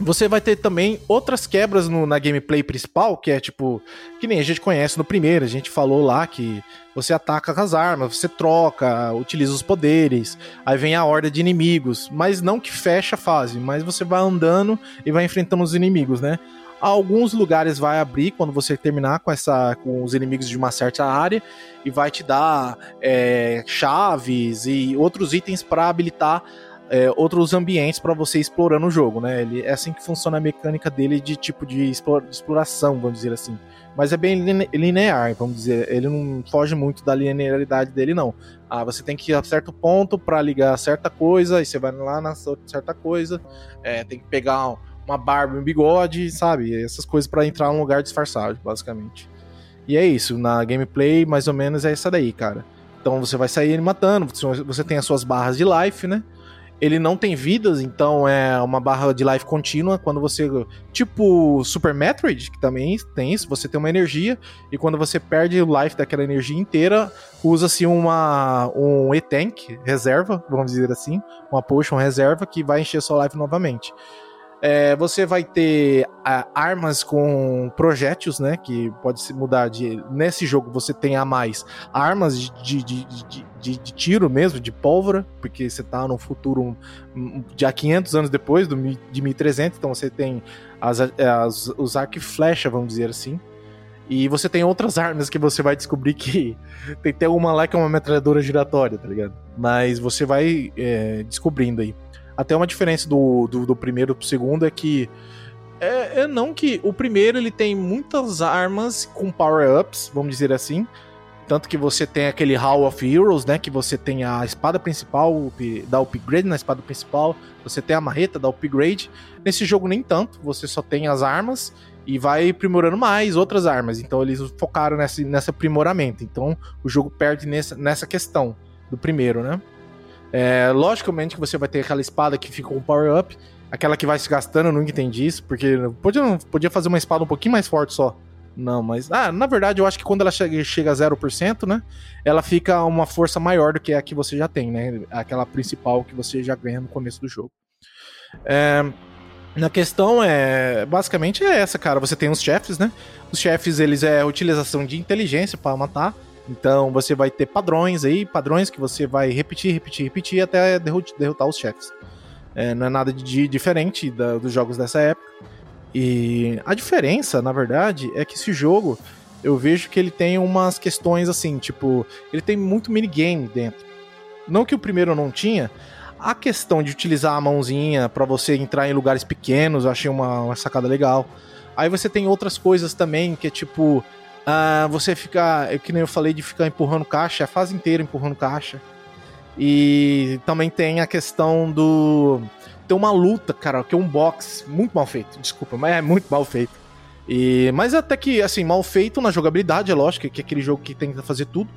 você vai ter também outras quebras no- na gameplay principal, que é tipo, que nem a gente conhece no primeiro, a gente falou lá que você ataca com as armas, você troca, utiliza os poderes, aí vem a horda de inimigos, mas não que fecha a fase, mas você vai andando e vai enfrentando os inimigos, né? Alguns lugares vai abrir quando você terminar com essa com os inimigos de uma certa área e vai te dar é, chaves e outros itens para habilitar é, outros ambientes para você explorando o jogo, né? Ele, é assim que funciona a mecânica dele de tipo de, de exploração, vamos dizer assim. Mas é bem line- linear, vamos dizer. Ele não foge muito da linearidade dele, não. Ah, você tem que ir a certo ponto para ligar certa coisa, aí você vai lá na certa coisa, é, tem que pegar um- uma barba e um bigode, sabe? Essas coisas para entrar num lugar disfarçado, basicamente. E é isso, na gameplay mais ou menos é essa daí, cara. Então você vai sair matando, você tem as suas barras de life, né? Ele não tem vidas, então é uma barra de life contínua. Quando você. Tipo Super Metroid, que também tem isso, você tem uma energia, e quando você perde o life daquela energia inteira, usa-se uma um E-Tank reserva, vamos dizer assim, uma potion reserva que vai encher sua life novamente. É, você vai ter ah, armas com projéteis, né? Que pode se mudar de. Nesse jogo você tem a mais armas de, de, de, de, de- tiro mesmo, de pólvora, porque você tá num futuro um, de há 500 anos depois do, de 1300, então você tem as, as, os arco e flecha, vamos dizer assim. E você tem outras armas que você vai descobrir que tem até uma lá que é uma metralhadora giratória, tá ligado? Mas você vai é, descobrindo aí. Até uma diferença do, do, do primeiro pro segundo é que. É, é não que. O primeiro ele tem muitas armas com power-ups, vamos dizer assim. Tanto que você tem aquele Hall of Heroes, né? Que você tem a espada principal, dá upgrade na espada principal. Você tem a marreta, dá upgrade. Nesse jogo nem tanto, você só tem as armas e vai aprimorando mais outras armas. Então eles focaram nesse, nesse aprimoramento. Então o jogo perde nessa, nessa questão do primeiro, né? É, logicamente que você vai ter aquela espada que fica com power up, aquela que vai se gastando, eu nunca entendi isso, porque podia, podia fazer uma espada um pouquinho mais forte só. Não, mas. Ah, na verdade, eu acho que quando ela chega, chega a 0%, né? Ela fica uma força maior do que a que você já tem, né? Aquela principal que você já ganha no começo do jogo. É, na questão é. Basicamente é essa, cara. Você tem os chefes, né? Os chefes, eles é utilização de inteligência para matar. Então você vai ter padrões aí, padrões que você vai repetir, repetir, repetir até derrot- derrotar os chefes. É, não é nada de diferente da- dos jogos dessa época. E a diferença, na verdade, é que esse jogo eu vejo que ele tem umas questões assim, tipo, ele tem muito minigame dentro. Não que o primeiro não tinha. A questão de utilizar a mãozinha pra você entrar em lugares pequenos, eu achei uma, uma sacada legal. Aí você tem outras coisas também, que é tipo. Ah, você fica. é Que nem eu falei de ficar empurrando caixa, a fase inteira empurrando caixa. E também tem a questão do. Tem uma luta, cara, que é um box muito mal feito. Desculpa, mas é muito mal feito. E, mas até que, assim, mal feito na jogabilidade, é lógico, que é aquele jogo que tenta fazer tudo.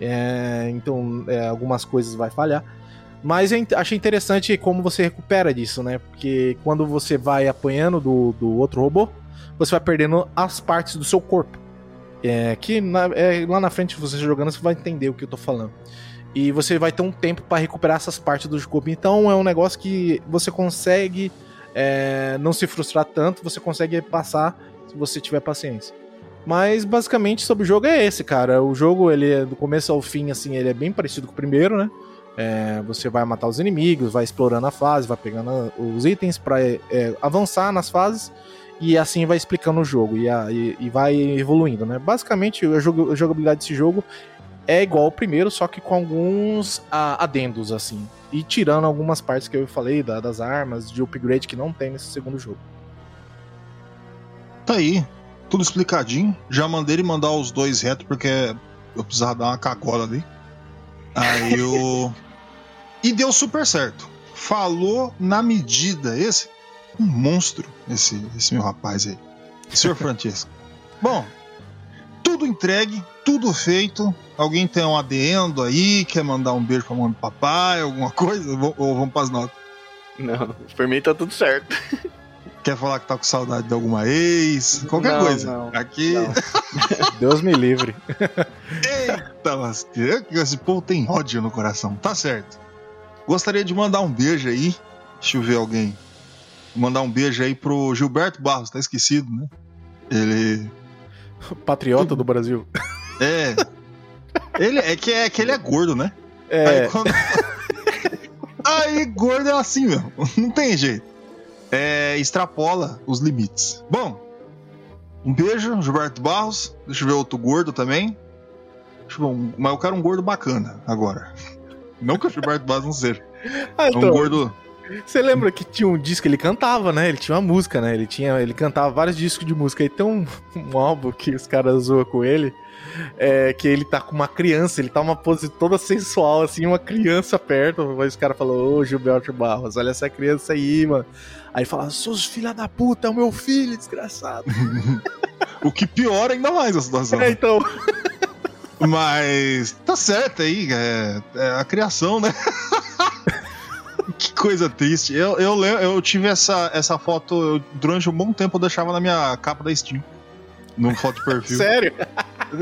É, então, é, algumas coisas vai falhar. Mas eu ent- achei interessante como você recupera disso, né? Porque quando você vai apanhando do, do outro robô, você vai perdendo as partes do seu corpo. É, que na- é, lá na frente, você jogando, você vai entender o que eu tô falando. E você vai ter um tempo para recuperar essas partes do corpo. Então é um negócio que você consegue é, não se frustrar tanto, você consegue passar se você tiver paciência. Mas basicamente sobre o jogo é esse, cara. O jogo, ele é do começo ao fim, assim, ele é bem parecido com o primeiro, né? É, você vai matar os inimigos, vai explorando a fase, vai pegando os itens pra é, avançar nas fases e assim vai explicando o jogo e, a- e- e vai evoluindo, né? Basicamente, a, jogo- a jogabilidade desse jogo é igual ao primeiro, só que com alguns ah, adendos, assim. E tirando algumas partes que eu falei, da- das armas, de upgrade que não tem nesse segundo jogo.
Tá aí, tudo explicadinho. Já mandei ele mandar os dois reto porque eu precisava dar uma cagola ali. Aí eu. e deu super certo. Falou na medida. Esse. Um monstro, esse, esse meu rapaz aí. Senhor Francesco. Bom, tudo entregue, tudo feito. Alguém tem um adendo aí? Quer mandar um beijo pra mãe e papai? Alguma coisa? Ou vamos pras notas?
Não, por mim tá tudo certo.
Quer falar que tá com saudade de alguma ex? Qualquer
Não,
coisa.
não,
Aqui.
não.
Deus me livre.
Eita, lasqueira. Esse povo tem ódio no coração. Tá certo. Gostaria de mandar um beijo aí. Deixa eu ver alguém. Mandar um beijo aí pro Gilberto Barros, tá esquecido, né? Ele.
Patriota do Brasil.
É. Ele é que, é que ele é gordo, né?
É,
Aí, quando... Aí gordo é assim mesmo. Não tem jeito. É, extrapola os limites. Bom, um beijo, Gilberto Barros. Deixa eu ver outro gordo também. Deixa eu ver um- mas eu quero um gordo bacana agora. Não que o Gilberto Barros não seja.
Ah,
É
então,
um gordo.
Você lembra que tinha um disco que ele cantava, né? Ele tinha uma música, né? Ele tinha, ele cantava vários discos de música. E tem um, um álbum que os caras zoam com ele, é, que ele tá com uma criança, ele tá numa pose toda sensual, assim, uma criança perto. Aí os caras falam, ô Gilberto Barros, olha essa criança aí, mano. Aí fala, seus filha da puta, é o meu filho, desgraçado.
O que piora ainda mais a situação.
É, então.
Mas tá certo aí, é, é a criação, né? que coisa triste. Eu, eu, eu tive essa, essa foto, eu- durante um bom tempo eu deixava na minha capa da Steam. No foto de perfil.
Sério?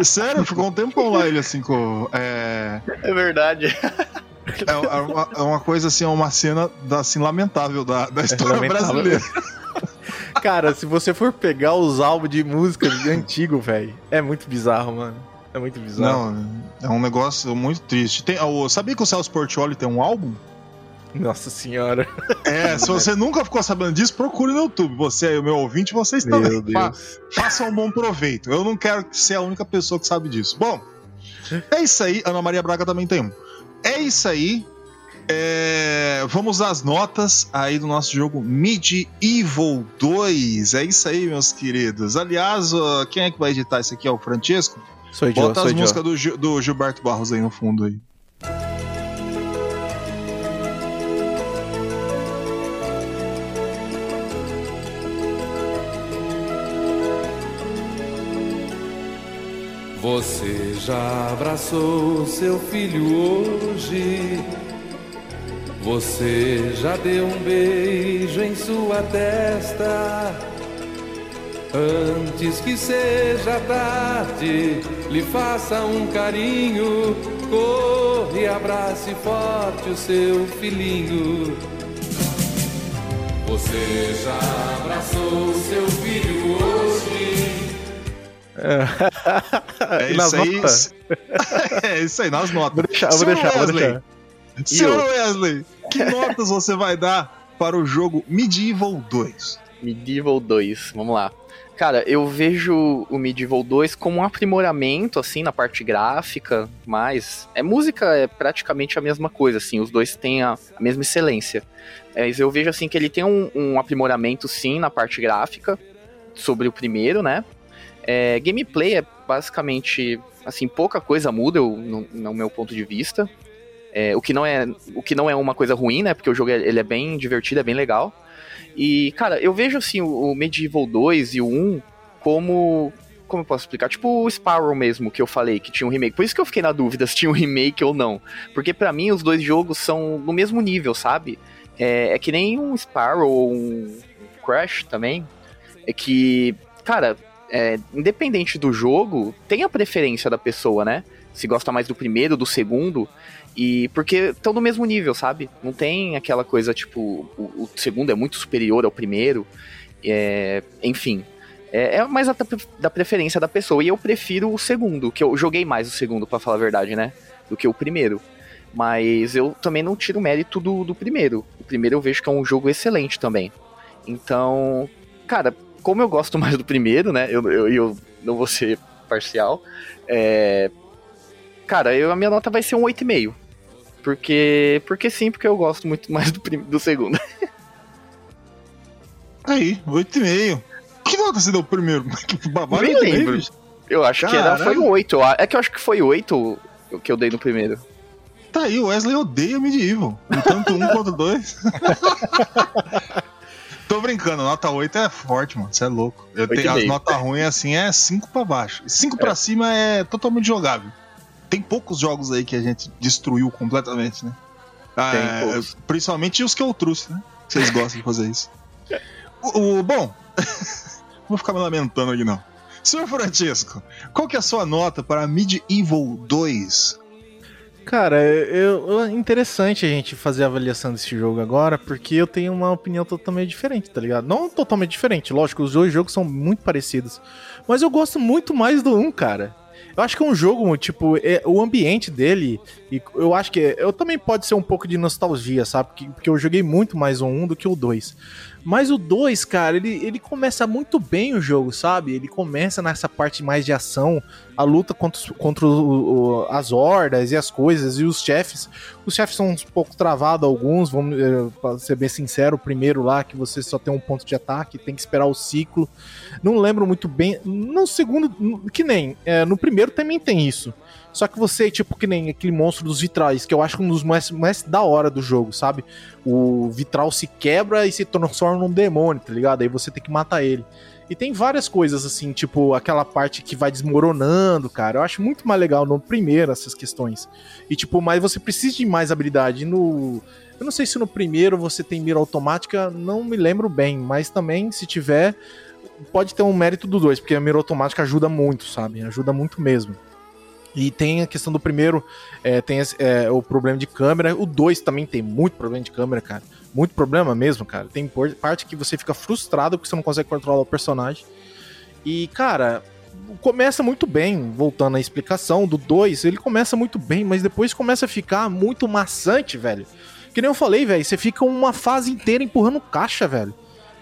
Sério, ficou um tempão lá ele assim com. É,
É verdade.
é, é uma, é uma coisa assim, é uma cena da, assim, lamentável da, da história
lamentável.
brasileira.
Cara, se você for pegar os álbuns de música antigo, velho, é muito bizarro, mano. É muito bizarro.
Não, é um negócio muito triste. Tem, sabia que o Celso Portioli tem um álbum?
Nossa senhora.
É, se você nunca ficou sabendo disso, procure no YouTube. Você aí, o meu ouvinte, vocês também.
Meu
Fa-
Deus.
façam um bom proveito. Eu não quero ser a única pessoa que sabe disso. Bom, é isso aí. Ana Maria Braga também tem um. É isso aí. É, Vamos às notas aí do nosso jogo Medieval 2. É isso aí, meus queridos. Aliás, ó, quem é que vai editar isso aqui? É o Francesco?
Sou
Bota
sou
as
idiota.
músicas do, do Gilberto Barros aí no fundo aí.
Você já abraçou seu filho hoje? Você já deu um beijo em sua testa? Antes que seja tarde, lhe faça um carinho. Corre, abrace forte o seu filhinho. Você já abraçou seu filho hoje?
É
nas
isso aí.
notas?
é isso aí, nas notas.
Vou deixar, vou deixar, vou
Wesley,
deixar.
Senhor Wesley, que notas você vai dar para o jogo Medieval 2?
Medieval 2, vamos lá. Cara, eu vejo o Medieval 2 como um aprimoramento, assim, na parte gráfica, mas é música é praticamente a mesma coisa, assim, os dois têm a, a mesma excelência. Mas eu vejo, assim, que ele tem um, um aprimoramento, sim, na parte gráfica, sobre o primeiro, né? É, gameplay é basicamente, assim, pouca coisa muda, eu, no, no meu ponto de vista. É, o, que não é, o que não é uma coisa ruim, né? Porque o jogo é- ele é bem divertido, é bem legal. E, cara, eu vejo assim o o Medieval 2 e o 1 como. Como eu posso explicar? Tipo o Sparrow mesmo, que eu falei, que tinha um remake. Por isso que eu fiquei na dúvida se tinha um remake ou não. Porque pra mim os dois jogos são no mesmo nível, sabe? É, é que nem um Sparrow ou um Crash também. É que, cara, é, independente do jogo, tem a preferência da pessoa, né? Se gosta mais do primeiro, do segundo. E porque estão no mesmo nível, sabe? Não tem aquela coisa tipo, o, o segundo é muito superior ao primeiro. É, enfim. É, é mais a, da- preferência da pessoa. E eu prefiro o segundo, que eu joguei mais o segundo, pra falar a verdade, né? Do que o primeiro. Mas eu também não tiro mérito do, do primeiro. O primeiro eu vejo que é um jogo excelente também. Então, cara, como eu gosto mais do primeiro, né? Eu, eu, eu não vou ser parcial. É, cara, eu, a minha nota vai ser um 8,5. Porque, porque sim, porque eu gosto muito mais do, prim- do segundo.
Aí, 8,5. Que nota você deu primeiro? Que babado,
Nem
8,5,
lembro. Eu acho que era, foi um 8. eu a- É que eu acho que foi 8 o que eu dei no primeiro.
Tá aí, o Wesley odeia Medieval. Tanto um quanto dois. Tô brincando, nota 8 é forte, mano. Você é louco. Eu tenho, as notas ruins assim é 5 pra baixo. 5 pra cima é totalmente jogável. Tem poucos jogos aí que a gente destruiu completamente, né? Ah, é, principalmente os que eu trouxe, né? Vocês gostam de fazer isso. O, o- bom, não vou ficar me lamentando aqui não. Senhor Francisco, qual que é a sua nota para Medieval 2?
Cara, eu, eu- é interessante a gente fazer a avaliação desse jogo agora, porque eu tenho uma opinião totalmente diferente, tá ligado? Não totalmente diferente, lógico, os dois jogos são muito parecidos. Mas eu gosto muito mais do 1, cara. Eu acho que é um jogo, tipo, é, o ambiente dele, e eu acho que eu também pode ser um pouco de nostalgia, sabe? Porque, porque eu joguei muito mais o 1 do que o 2. Mas o 2, cara, ele, ele começa muito bem o jogo, sabe? Ele começa nessa parte mais de ação, a luta contra, contra o- o- as hordas e as coisas, e os chefes. Os chefes são um pouco travados, alguns, vamos eh, pra ser bem sincero, o primeiro lá, que você só tem um ponto de ataque, tem que esperar o ciclo. Não lembro muito bem. No segundo, que nem. eh, no primeiro também tem isso. Só que você, tipo, que nem aquele monstro dos vitrais, que eu acho um dos mais, mais da hora do jogo, sabe? O vitral se quebra e se transforma num demônio, tá ligado? Aí você tem que matar ele. E tem várias coisas, assim, tipo aquela parte que vai desmoronando, cara. Eu acho muito mais legal no primeiro essas questões. E, tipo, mas você precisa de mais habilidade. No. Eu não sei se no primeiro você tem mira automática, não me lembro bem, mas também, se tiver, pode ter um mérito do dois, porque a mira automática ajuda muito, sabe? Ajuda muito mesmo. E tem a questão do primeiro, é, tem é, o problema de câmera. O 2 também tem muito problema de câmera, cara. Muito problema mesmo, cara. Tem parte que você fica frustrado porque você não consegue controlar o personagem. E, cara, começa muito bem, voltando à explicação do 2, ele começa muito bem, mas depois começa a ficar muito maçante, velho. Que nem eu falei, velho, você fica uma fase inteira empurrando caixa, velho.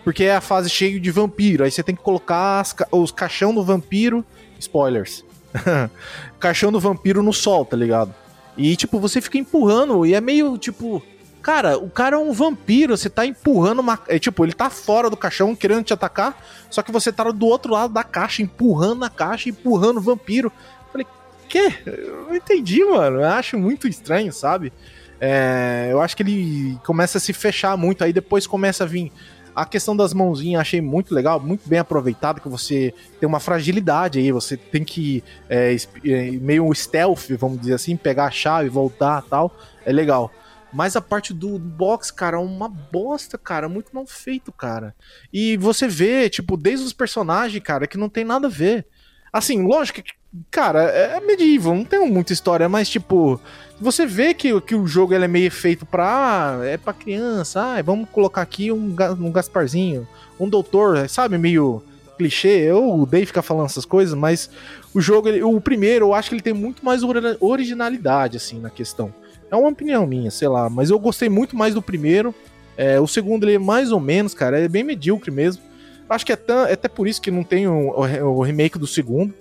Porque é a fase cheia de vampiro, aí você tem que colocar ca- os caixão do vampiro. Spoilers. caixão do vampiro no sol, tá ligado? E, tipo, você fica empurrando e é meio, tipo... Cara, o cara é um vampiro, você tá empurrando uma... É, tipo, ele tá fora do caixão querendo te atacar, só que você tá do outro lado da caixa, empurrando a caixa, empurrando o vampiro. Falei, quê? Eu não entendi, mano. Eu acho muito estranho, sabe? É, eu acho que ele começa a se fechar muito, aí depois começa a vir... A questão das mãozinhas achei muito legal, muito bem aproveitado, que você tem uma fragilidade aí, você tem que é, é, meio stealth, vamos dizer assim, pegar a chave, voltar tal, é legal. Mas a parte do box, cara, é uma bosta, cara, muito mal feito, cara. E você vê, tipo, desde os personagens, cara, que não tem nada a ver. Assim, lógico que, cara, é medieval, não tem muita história, mas, tipo, você vê que, que o jogo ele é meio feito pra. É pra criança, ah, vamos colocar aqui um, um Gasparzinho, um doutor, sabe, meio clichê. Eu, o Dave fica falando essas coisas, mas o jogo, ele- o primeiro, eu acho que ele tem muito mais ori- originalidade, assim, na questão. É uma opinião minha, sei lá, mas eu gostei muito mais do primeiro. É, o segundo, ele é mais ou menos, cara, é bem medíocre mesmo. Acho que é, é até por isso que não tem o, o remake do segundo.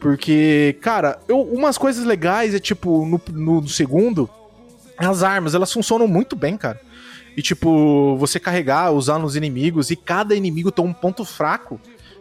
Porque, cara, eu- umas coisas legais é tipo, no, no, no segundo, as armas, elas funcionam muito bem, cara. E tipo, você carregar, usar nos inimigos, e cada inimigo tem um ponto fraco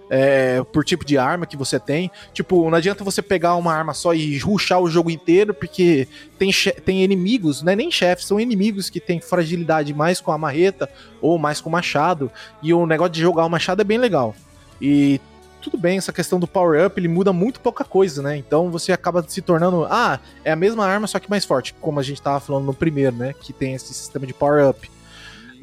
é, por tipo de arma que você tem. Tipo, não adianta você pegar uma arma só e ruxar o jogo inteiro, porque tem, tem inimigos, não é nem chefes, são inimigos que têm fragilidade mais com a marreta ou mais com o machado. E o negócio de jogar o machado é bem legal. E tudo bem, essa questão do power-up, ele muda muito pouca coisa, né? Então você acaba se tornando. Ah, é a mesma arma, só que mais forte, como a gente tava falando no primeiro, né? Que tem esse sistema de power-up.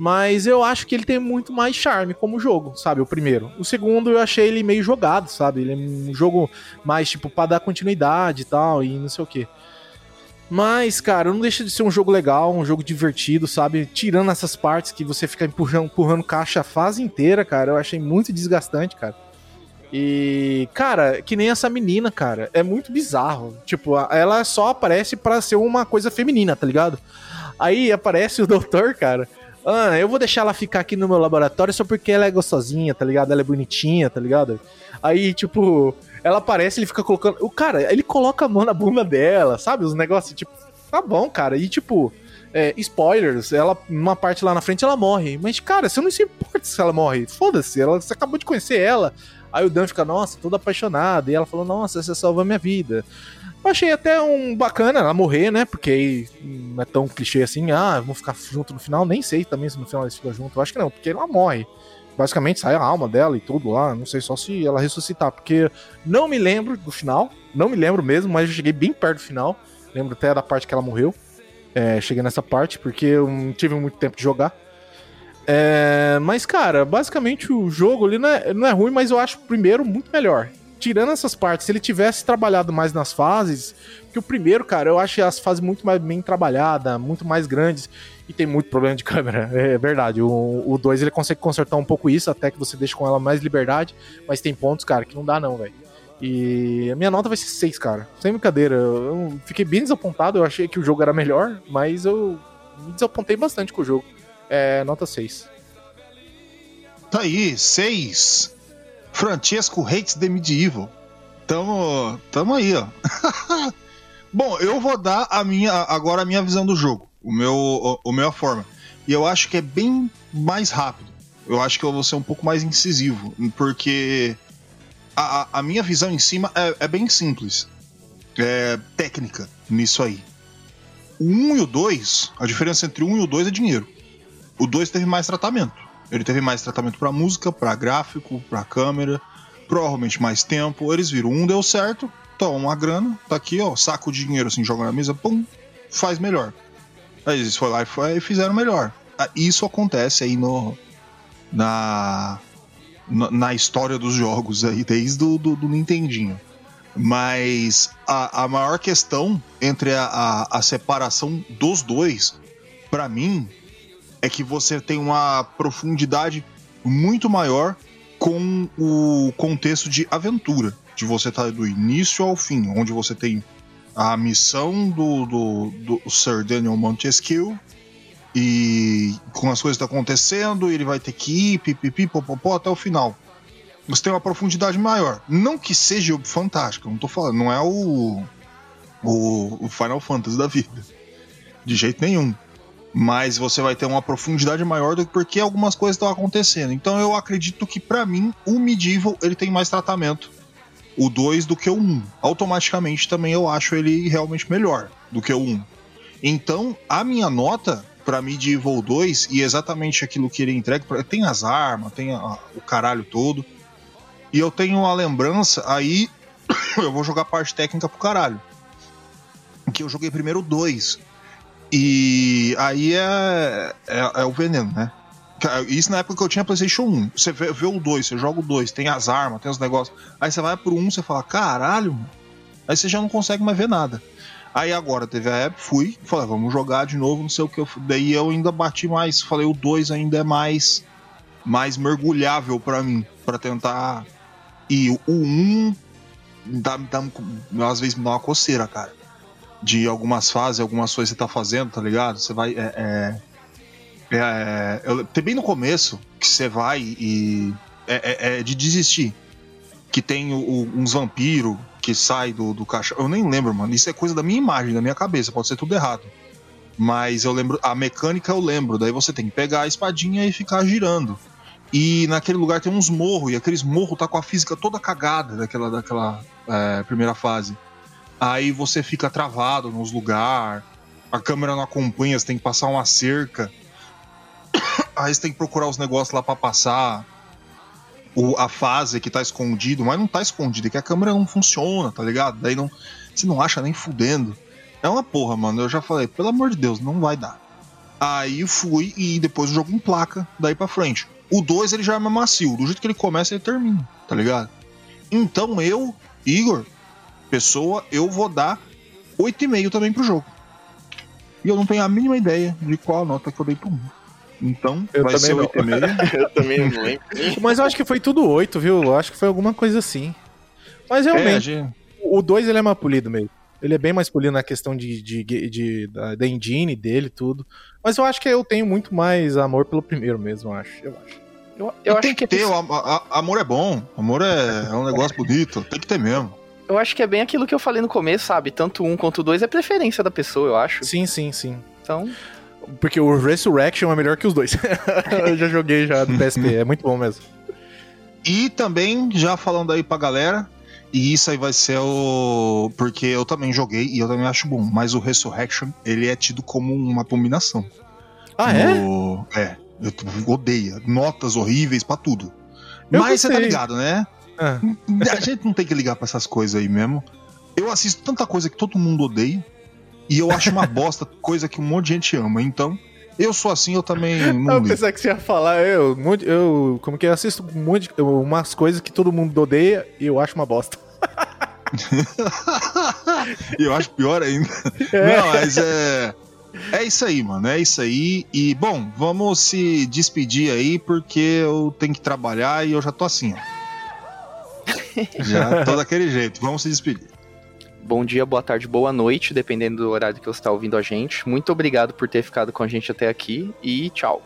Mas eu acho que ele tem muito mais charme como jogo, sabe? O primeiro. O segundo eu achei ele meio jogado, sabe? Ele é um jogo mais, tipo, pra dar continuidade e tal, e não sei o quê. Mas, cara, não deixa de ser um jogo legal, um jogo divertido, sabe? Tirando essas partes que você fica empurrando, empurrando caixa a fase inteira, cara, eu achei muito desgastante, cara. E, cara, que nem essa menina, cara, é muito bizarro. Tipo, ela só aparece pra ser uma coisa feminina, tá ligado? Aí aparece o doutor, cara. Ah, eu vou deixar ela ficar aqui no meu laboratório só porque ela é gostosinha, tá ligado? Ela é bonitinha, tá ligado? Aí, tipo, ela aparece, ele fica colocando. O cara, ele coloca a mão na bunda dela, sabe? Os negócios, tipo, tá bom, cara. E, tipo, é, spoilers, ela, numa parte lá na frente, ela morre. Mas, cara, você não se importa se ela morre. Foda-se, ela, você acabou de conhecer ela. Aí o Dan fica, nossa, todo apaixonado. E ela falou, nossa, você salvou a minha vida. Achei até um bacana ela morrer, né? Porque aí não é tão clichê assim, ah, vão ficar junto no final. Nem sei também se no final eles ficam juntos. Eu acho que não, porque ela morre. Basicamente sai a alma dela e tudo lá. Não sei só se ela ressuscitar, porque não me lembro do final. Não me lembro mesmo, mas eu cheguei bem perto do final. Lembro até da parte que ela morreu. É, cheguei nessa parte, porque eu não tive muito tempo de jogar. É, mas, cara, basicamente o jogo ele não é, não é ruim, mas eu acho o primeiro muito melhor. Tirando essas partes, se ele tivesse trabalhado mais nas fases, que o primeiro, cara, eu acho as fases muito mais bem trabalhadas, muito mais grandes, e tem muito problema de câmera, é verdade. O 2 ele consegue consertar um pouco isso, até que você deixa com ela mais liberdade, mas tem pontos, cara, que não dá não, velho. E a minha nota vai ser 6, cara. Sem brincadeira. Eu fiquei bem desapontado, eu achei que o jogo era melhor, mas eu me desapontei bastante com o jogo. É, nota 6.
Tá aí, 6. Francesco hates the medieval. Tamo, tamo aí, ó. Bom, eu vou dar a minha, agora a minha visão do jogo, o meu, o, o meu forma. E eu acho que é bem mais rápido. Eu acho que eu vou ser um pouco mais incisivo, porque a, a- minha visão em cima é, é bem simples. É técnica nisso aí. O 1 e o 2, a diferença entre o 1 e o 2 é dinheiro. O 2 teve mais tratamento. Ele teve mais tratamento pra música, pra gráfico, pra câmera, provavelmente mais tempo. Eles viram, um deu certo, toma uma grana, tá aqui, ó, saca o dinheiro assim, joga na mesa, pum, faz melhor. Aí eles foram lá e foi- e fizeram melhor. Ah, Isso acontece aí no na na, história dos jogos aí, desde o do, do Nintendinho. Mas a, a maior questão entre a, a, a separação dos dois, pra mim, é que você tem uma profundidade muito maior com o contexto de aventura. De você estar do início ao fim, onde você tem a missão do, do, do Sir Daniel Montesquieu e com as coisas que estão acontecendo, ele vai ter que ir, pipipi, popopó, até o final. Você tem uma profundidade maior. Não que seja fantástico, não tô falando, não é o, o, o Final Fantasy da vida. De jeito nenhum. Mas você vai ter uma profundidade maior do que porque algumas coisas estão acontecendo. Então eu acredito que pra mim o Medieval ele tem mais tratamento. O 2 do que o 1. Um. Automaticamente também eu acho ele realmente melhor do que o 1. Um. Então, a minha nota pra Medieval 2 e exatamente aquilo que ele entrega, tem as armas, tem a- o caralho todo. E eu tenho a lembrança, aí eu vou jogar parte técnica pro caralho. Que eu joguei primeiro o 2. E aí é, é, é o veneno, né? Ca- Isso na época que eu tinha PlayStation 1. Você vê, vê o 2, você joga o 2, tem as armas, tem os negócios. Aí você vai pro 1, você fala, caralho, mano. Aí você já não consegue mais ver nada. Aí agora teve a época, fui, falei, vamos jogar de novo, não sei o que. Eu, daí eu ainda bati mais, falei, o 2 ainda é mais, mais mergulhável pra mim, pra tentar. E o 1 um dá, dá, às vezes me dá uma coceira, cara. De algumas fases, algumas coisas que você tá fazendo, tá ligado? Você vai. É, é, é, eu- tem bem no começo que você vai e. É, é- é de desistir. Que tem o- o- uns vampiros que sai do, do caixa. Eu nem lembro, mano. Isso é coisa da minha imagem, da minha cabeça. Pode ser tudo errado. Mas eu lembro. A mecânica eu lembro. Daí você tem que pegar a espadinha e ficar girando. E naquele lugar tem uns morros. E aqueles morros tá com a física toda cagada daquela, daquela é, primeira fase. Aí você fica travado nos lugares. A câmera não acompanha, você tem que passar uma cerca. Aí você tem que procurar os negócios lá pra passar o, a fase que tá escondido, mas não tá escondido, é que a câmera não funciona, tá ligado? Daí não, você não acha nem fudendo. É uma porra, mano. Eu já falei, pelo amor de Deus, não vai dar. Aí fui e depois o jogo em placa, daí pra frente. O 2 ele já é macio, do jeito que ele começa, ele termina, tá ligado? Então eu, Igor, pessoa, eu vou dar 8,5 também pro jogo. E eu não tenho a mínima ideia de qual nota que eu dei pro 1. Então,
Eu
vai ser
não.
8,5.
Eu também não lembro.
Mas eu acho que foi tudo 8, viu? Eu acho que foi alguma coisa assim. Mas
É,
realmente,
gente-
o 2 ele é mais polido mesmo. Ele é bem mais polido na questão de, de, de- da, da engine dele e tudo. Mas eu acho que eu tenho muito mais amor pelo primeiro mesmo, eu acho. Eu acho.
Eu, eu
tem
acho
que
que
ter, o am- a- a- amor é bom, amor é, é um negócio bonito, tem que ter mesmo.
Eu acho que é bem aquilo que eu falei no começo, sabe? Tanto um quanto dois é preferência da pessoa, eu acho.
Sim, sim, sim.
Então,
Porque o Resurrection é melhor que os dois. eu já joguei já do PSP, é muito bom mesmo.
E também, já falando aí pra galera, e isso aí vai ser o. Porque eu também joguei e eu também acho bom, mas o Resurrection, ele é tido como uma abominação.
Ah, é?
No- É, eu odeio. Notas horríveis pra tudo.
Eu
mas você tá ligado, né?
Ah.
A gente não tem que ligar pra essas coisas aí mesmo. Eu assisto tanta coisa que todo mundo odeia. E eu acho uma bosta coisa que um monte de gente ama. Então, eu sou assim, eu também não
Eu pensei que você ia falar, eu, eu como que eu assisto um monte, de- umas coisas que todo mundo odeia e eu acho uma bosta.
E eu acho pior ainda.
É.
Não, mas é. É isso aí, mano. É isso aí. E, bom, vamos se despedir aí, porque eu tenho que trabalhar e eu já tô assim, ó. Já tô daquele jeito. Vamos se despedir.
bom dia, boa tarde, boa noite, dependendo do horário que você está ouvindo a gente. Muito obrigado por ter ficado com a gente até aqui e tchau.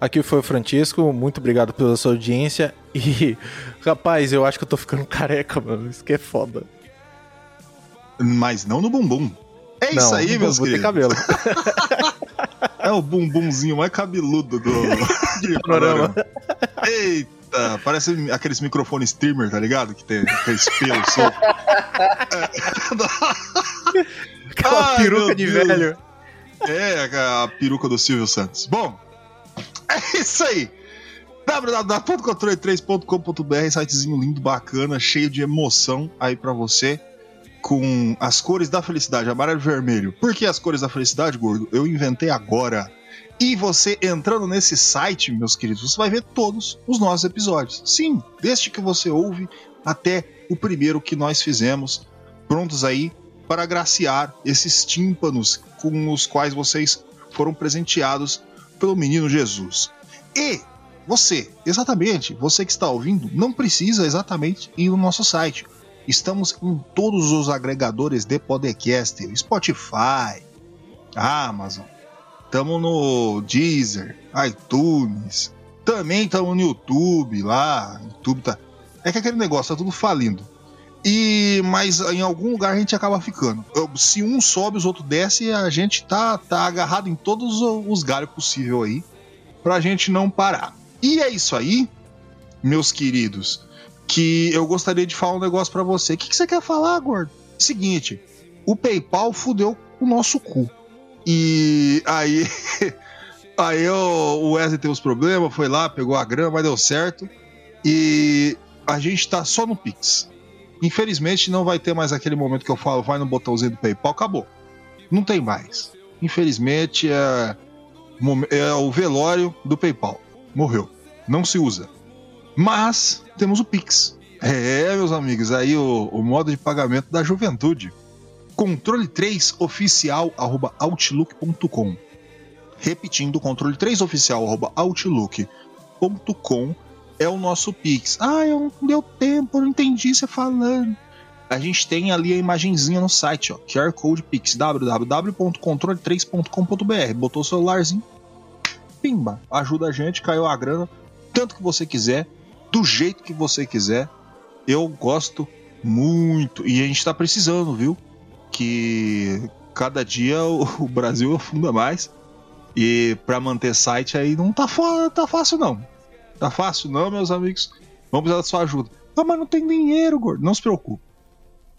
Aqui foi o Francisco, muito obrigado pela sua audiência. E, rapaz, eu acho que eu tô ficando careca, mano. Isso que é foda.
Mas não no bumbum. É isso
Não,
aí,
não
meus queridos.
cabelo.
É o bumbumzinho mais cabeludo do de
Panorama.
Eita, parece aqueles microfones streamer, tá ligado? Que tem aqueles pelos.
Aquela
Ai,
peruca de
Deus.
velho.
É, a peruca do Silvio Santos. Bom, é isso aí. www.controle3.com.br, sitezinho lindo, bacana, cheio de emoção aí pra você, com as cores da felicidade, amarelo e vermelho. Por que as cores da felicidade, gordo? Eu inventei agora. E você entrando nesse site, meus queridos, você vai ver todos os nossos episódios. Sim, desde que você ouve até o primeiro que nós fizemos, prontos aí para agraciar esses tímpanos com os quais vocês foram presenteados pelo menino Jesus. E você, exatamente, você que está ouvindo, não precisa exatamente ir no nosso site. Estamos em todos os agregadores de podcast, Spotify, Amazon, estamos no Deezer, iTunes, também estamos no YouTube lá, YouTube tá... É que aquele negócio tá tudo falindo. E mas em algum lugar a gente acaba ficando. Se um sobe, os outros descem, a gente tá, tá agarrado em todos os galhos possível aí pra gente não parar. E é isso aí, meus queridos, que eu gostaria de falar um negócio pra você. O que, que você quer falar, gordo? Seguinte, o PayPal fudeu o nosso cu. E aí, aí o Wesley teve os problemas, foi lá, pegou a grana, mas deu certo. E a gente tá só no Pix. Infelizmente não vai ter mais aquele momento que eu falo, vai no botãozinho do PayPal, acabou. Não tem mais. Infelizmente é, é o velório do PayPal. Morreu. Não se usa. Mas temos o Pix. É, meus amigos, aí o, o modo de pagamento da juventude. Controle 3 oficial arroba outlook.com. Repetindo, controle 3 oficial arroba outlook.com é o nosso Pix. Ah, eu não deu tempo, eu não entendi você falando. A gente tem ali a imagenzinha no site, ó, QR Code Pix, www.controle3.com.br. Botou o celularzinho, pimba, ajuda a gente, caiu a grana, tanto que você quiser, do jeito que você quiser. Eu gosto muito e a gente tá precisando, viu? Que cada dia o, o Brasil afunda mais. E para manter site aí não tá, tá fácil não. Tá fácil não, meus amigos. Vamos precisar da sua ajuda. Ah, mas não tem dinheiro, gordo. Não se preocupe.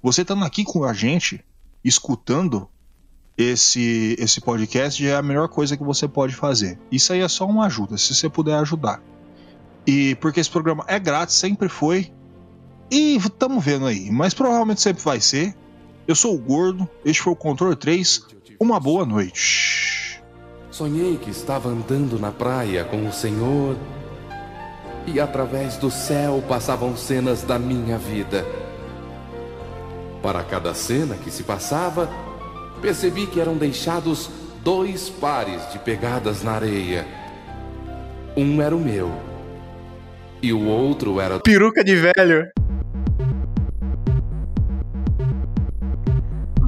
Você estando aqui com a gente, escutando esse, esse podcast, é a melhor coisa que você pode fazer. Isso aí é só uma ajuda, se você puder ajudar. E porque esse programa é grátis, sempre foi. E estamos vendo aí, mas provavelmente sempre vai ser. Eu sou o Gordo, este foi o Controle 3. Uma boa noite.
Sonhei que estava andando na praia com o Senhor e através do céu passavam cenas da minha vida. Para cada cena que se passava, percebi que eram deixados dois pares de pegadas na areia. Um era o meu e o outro era
Peruca de velho.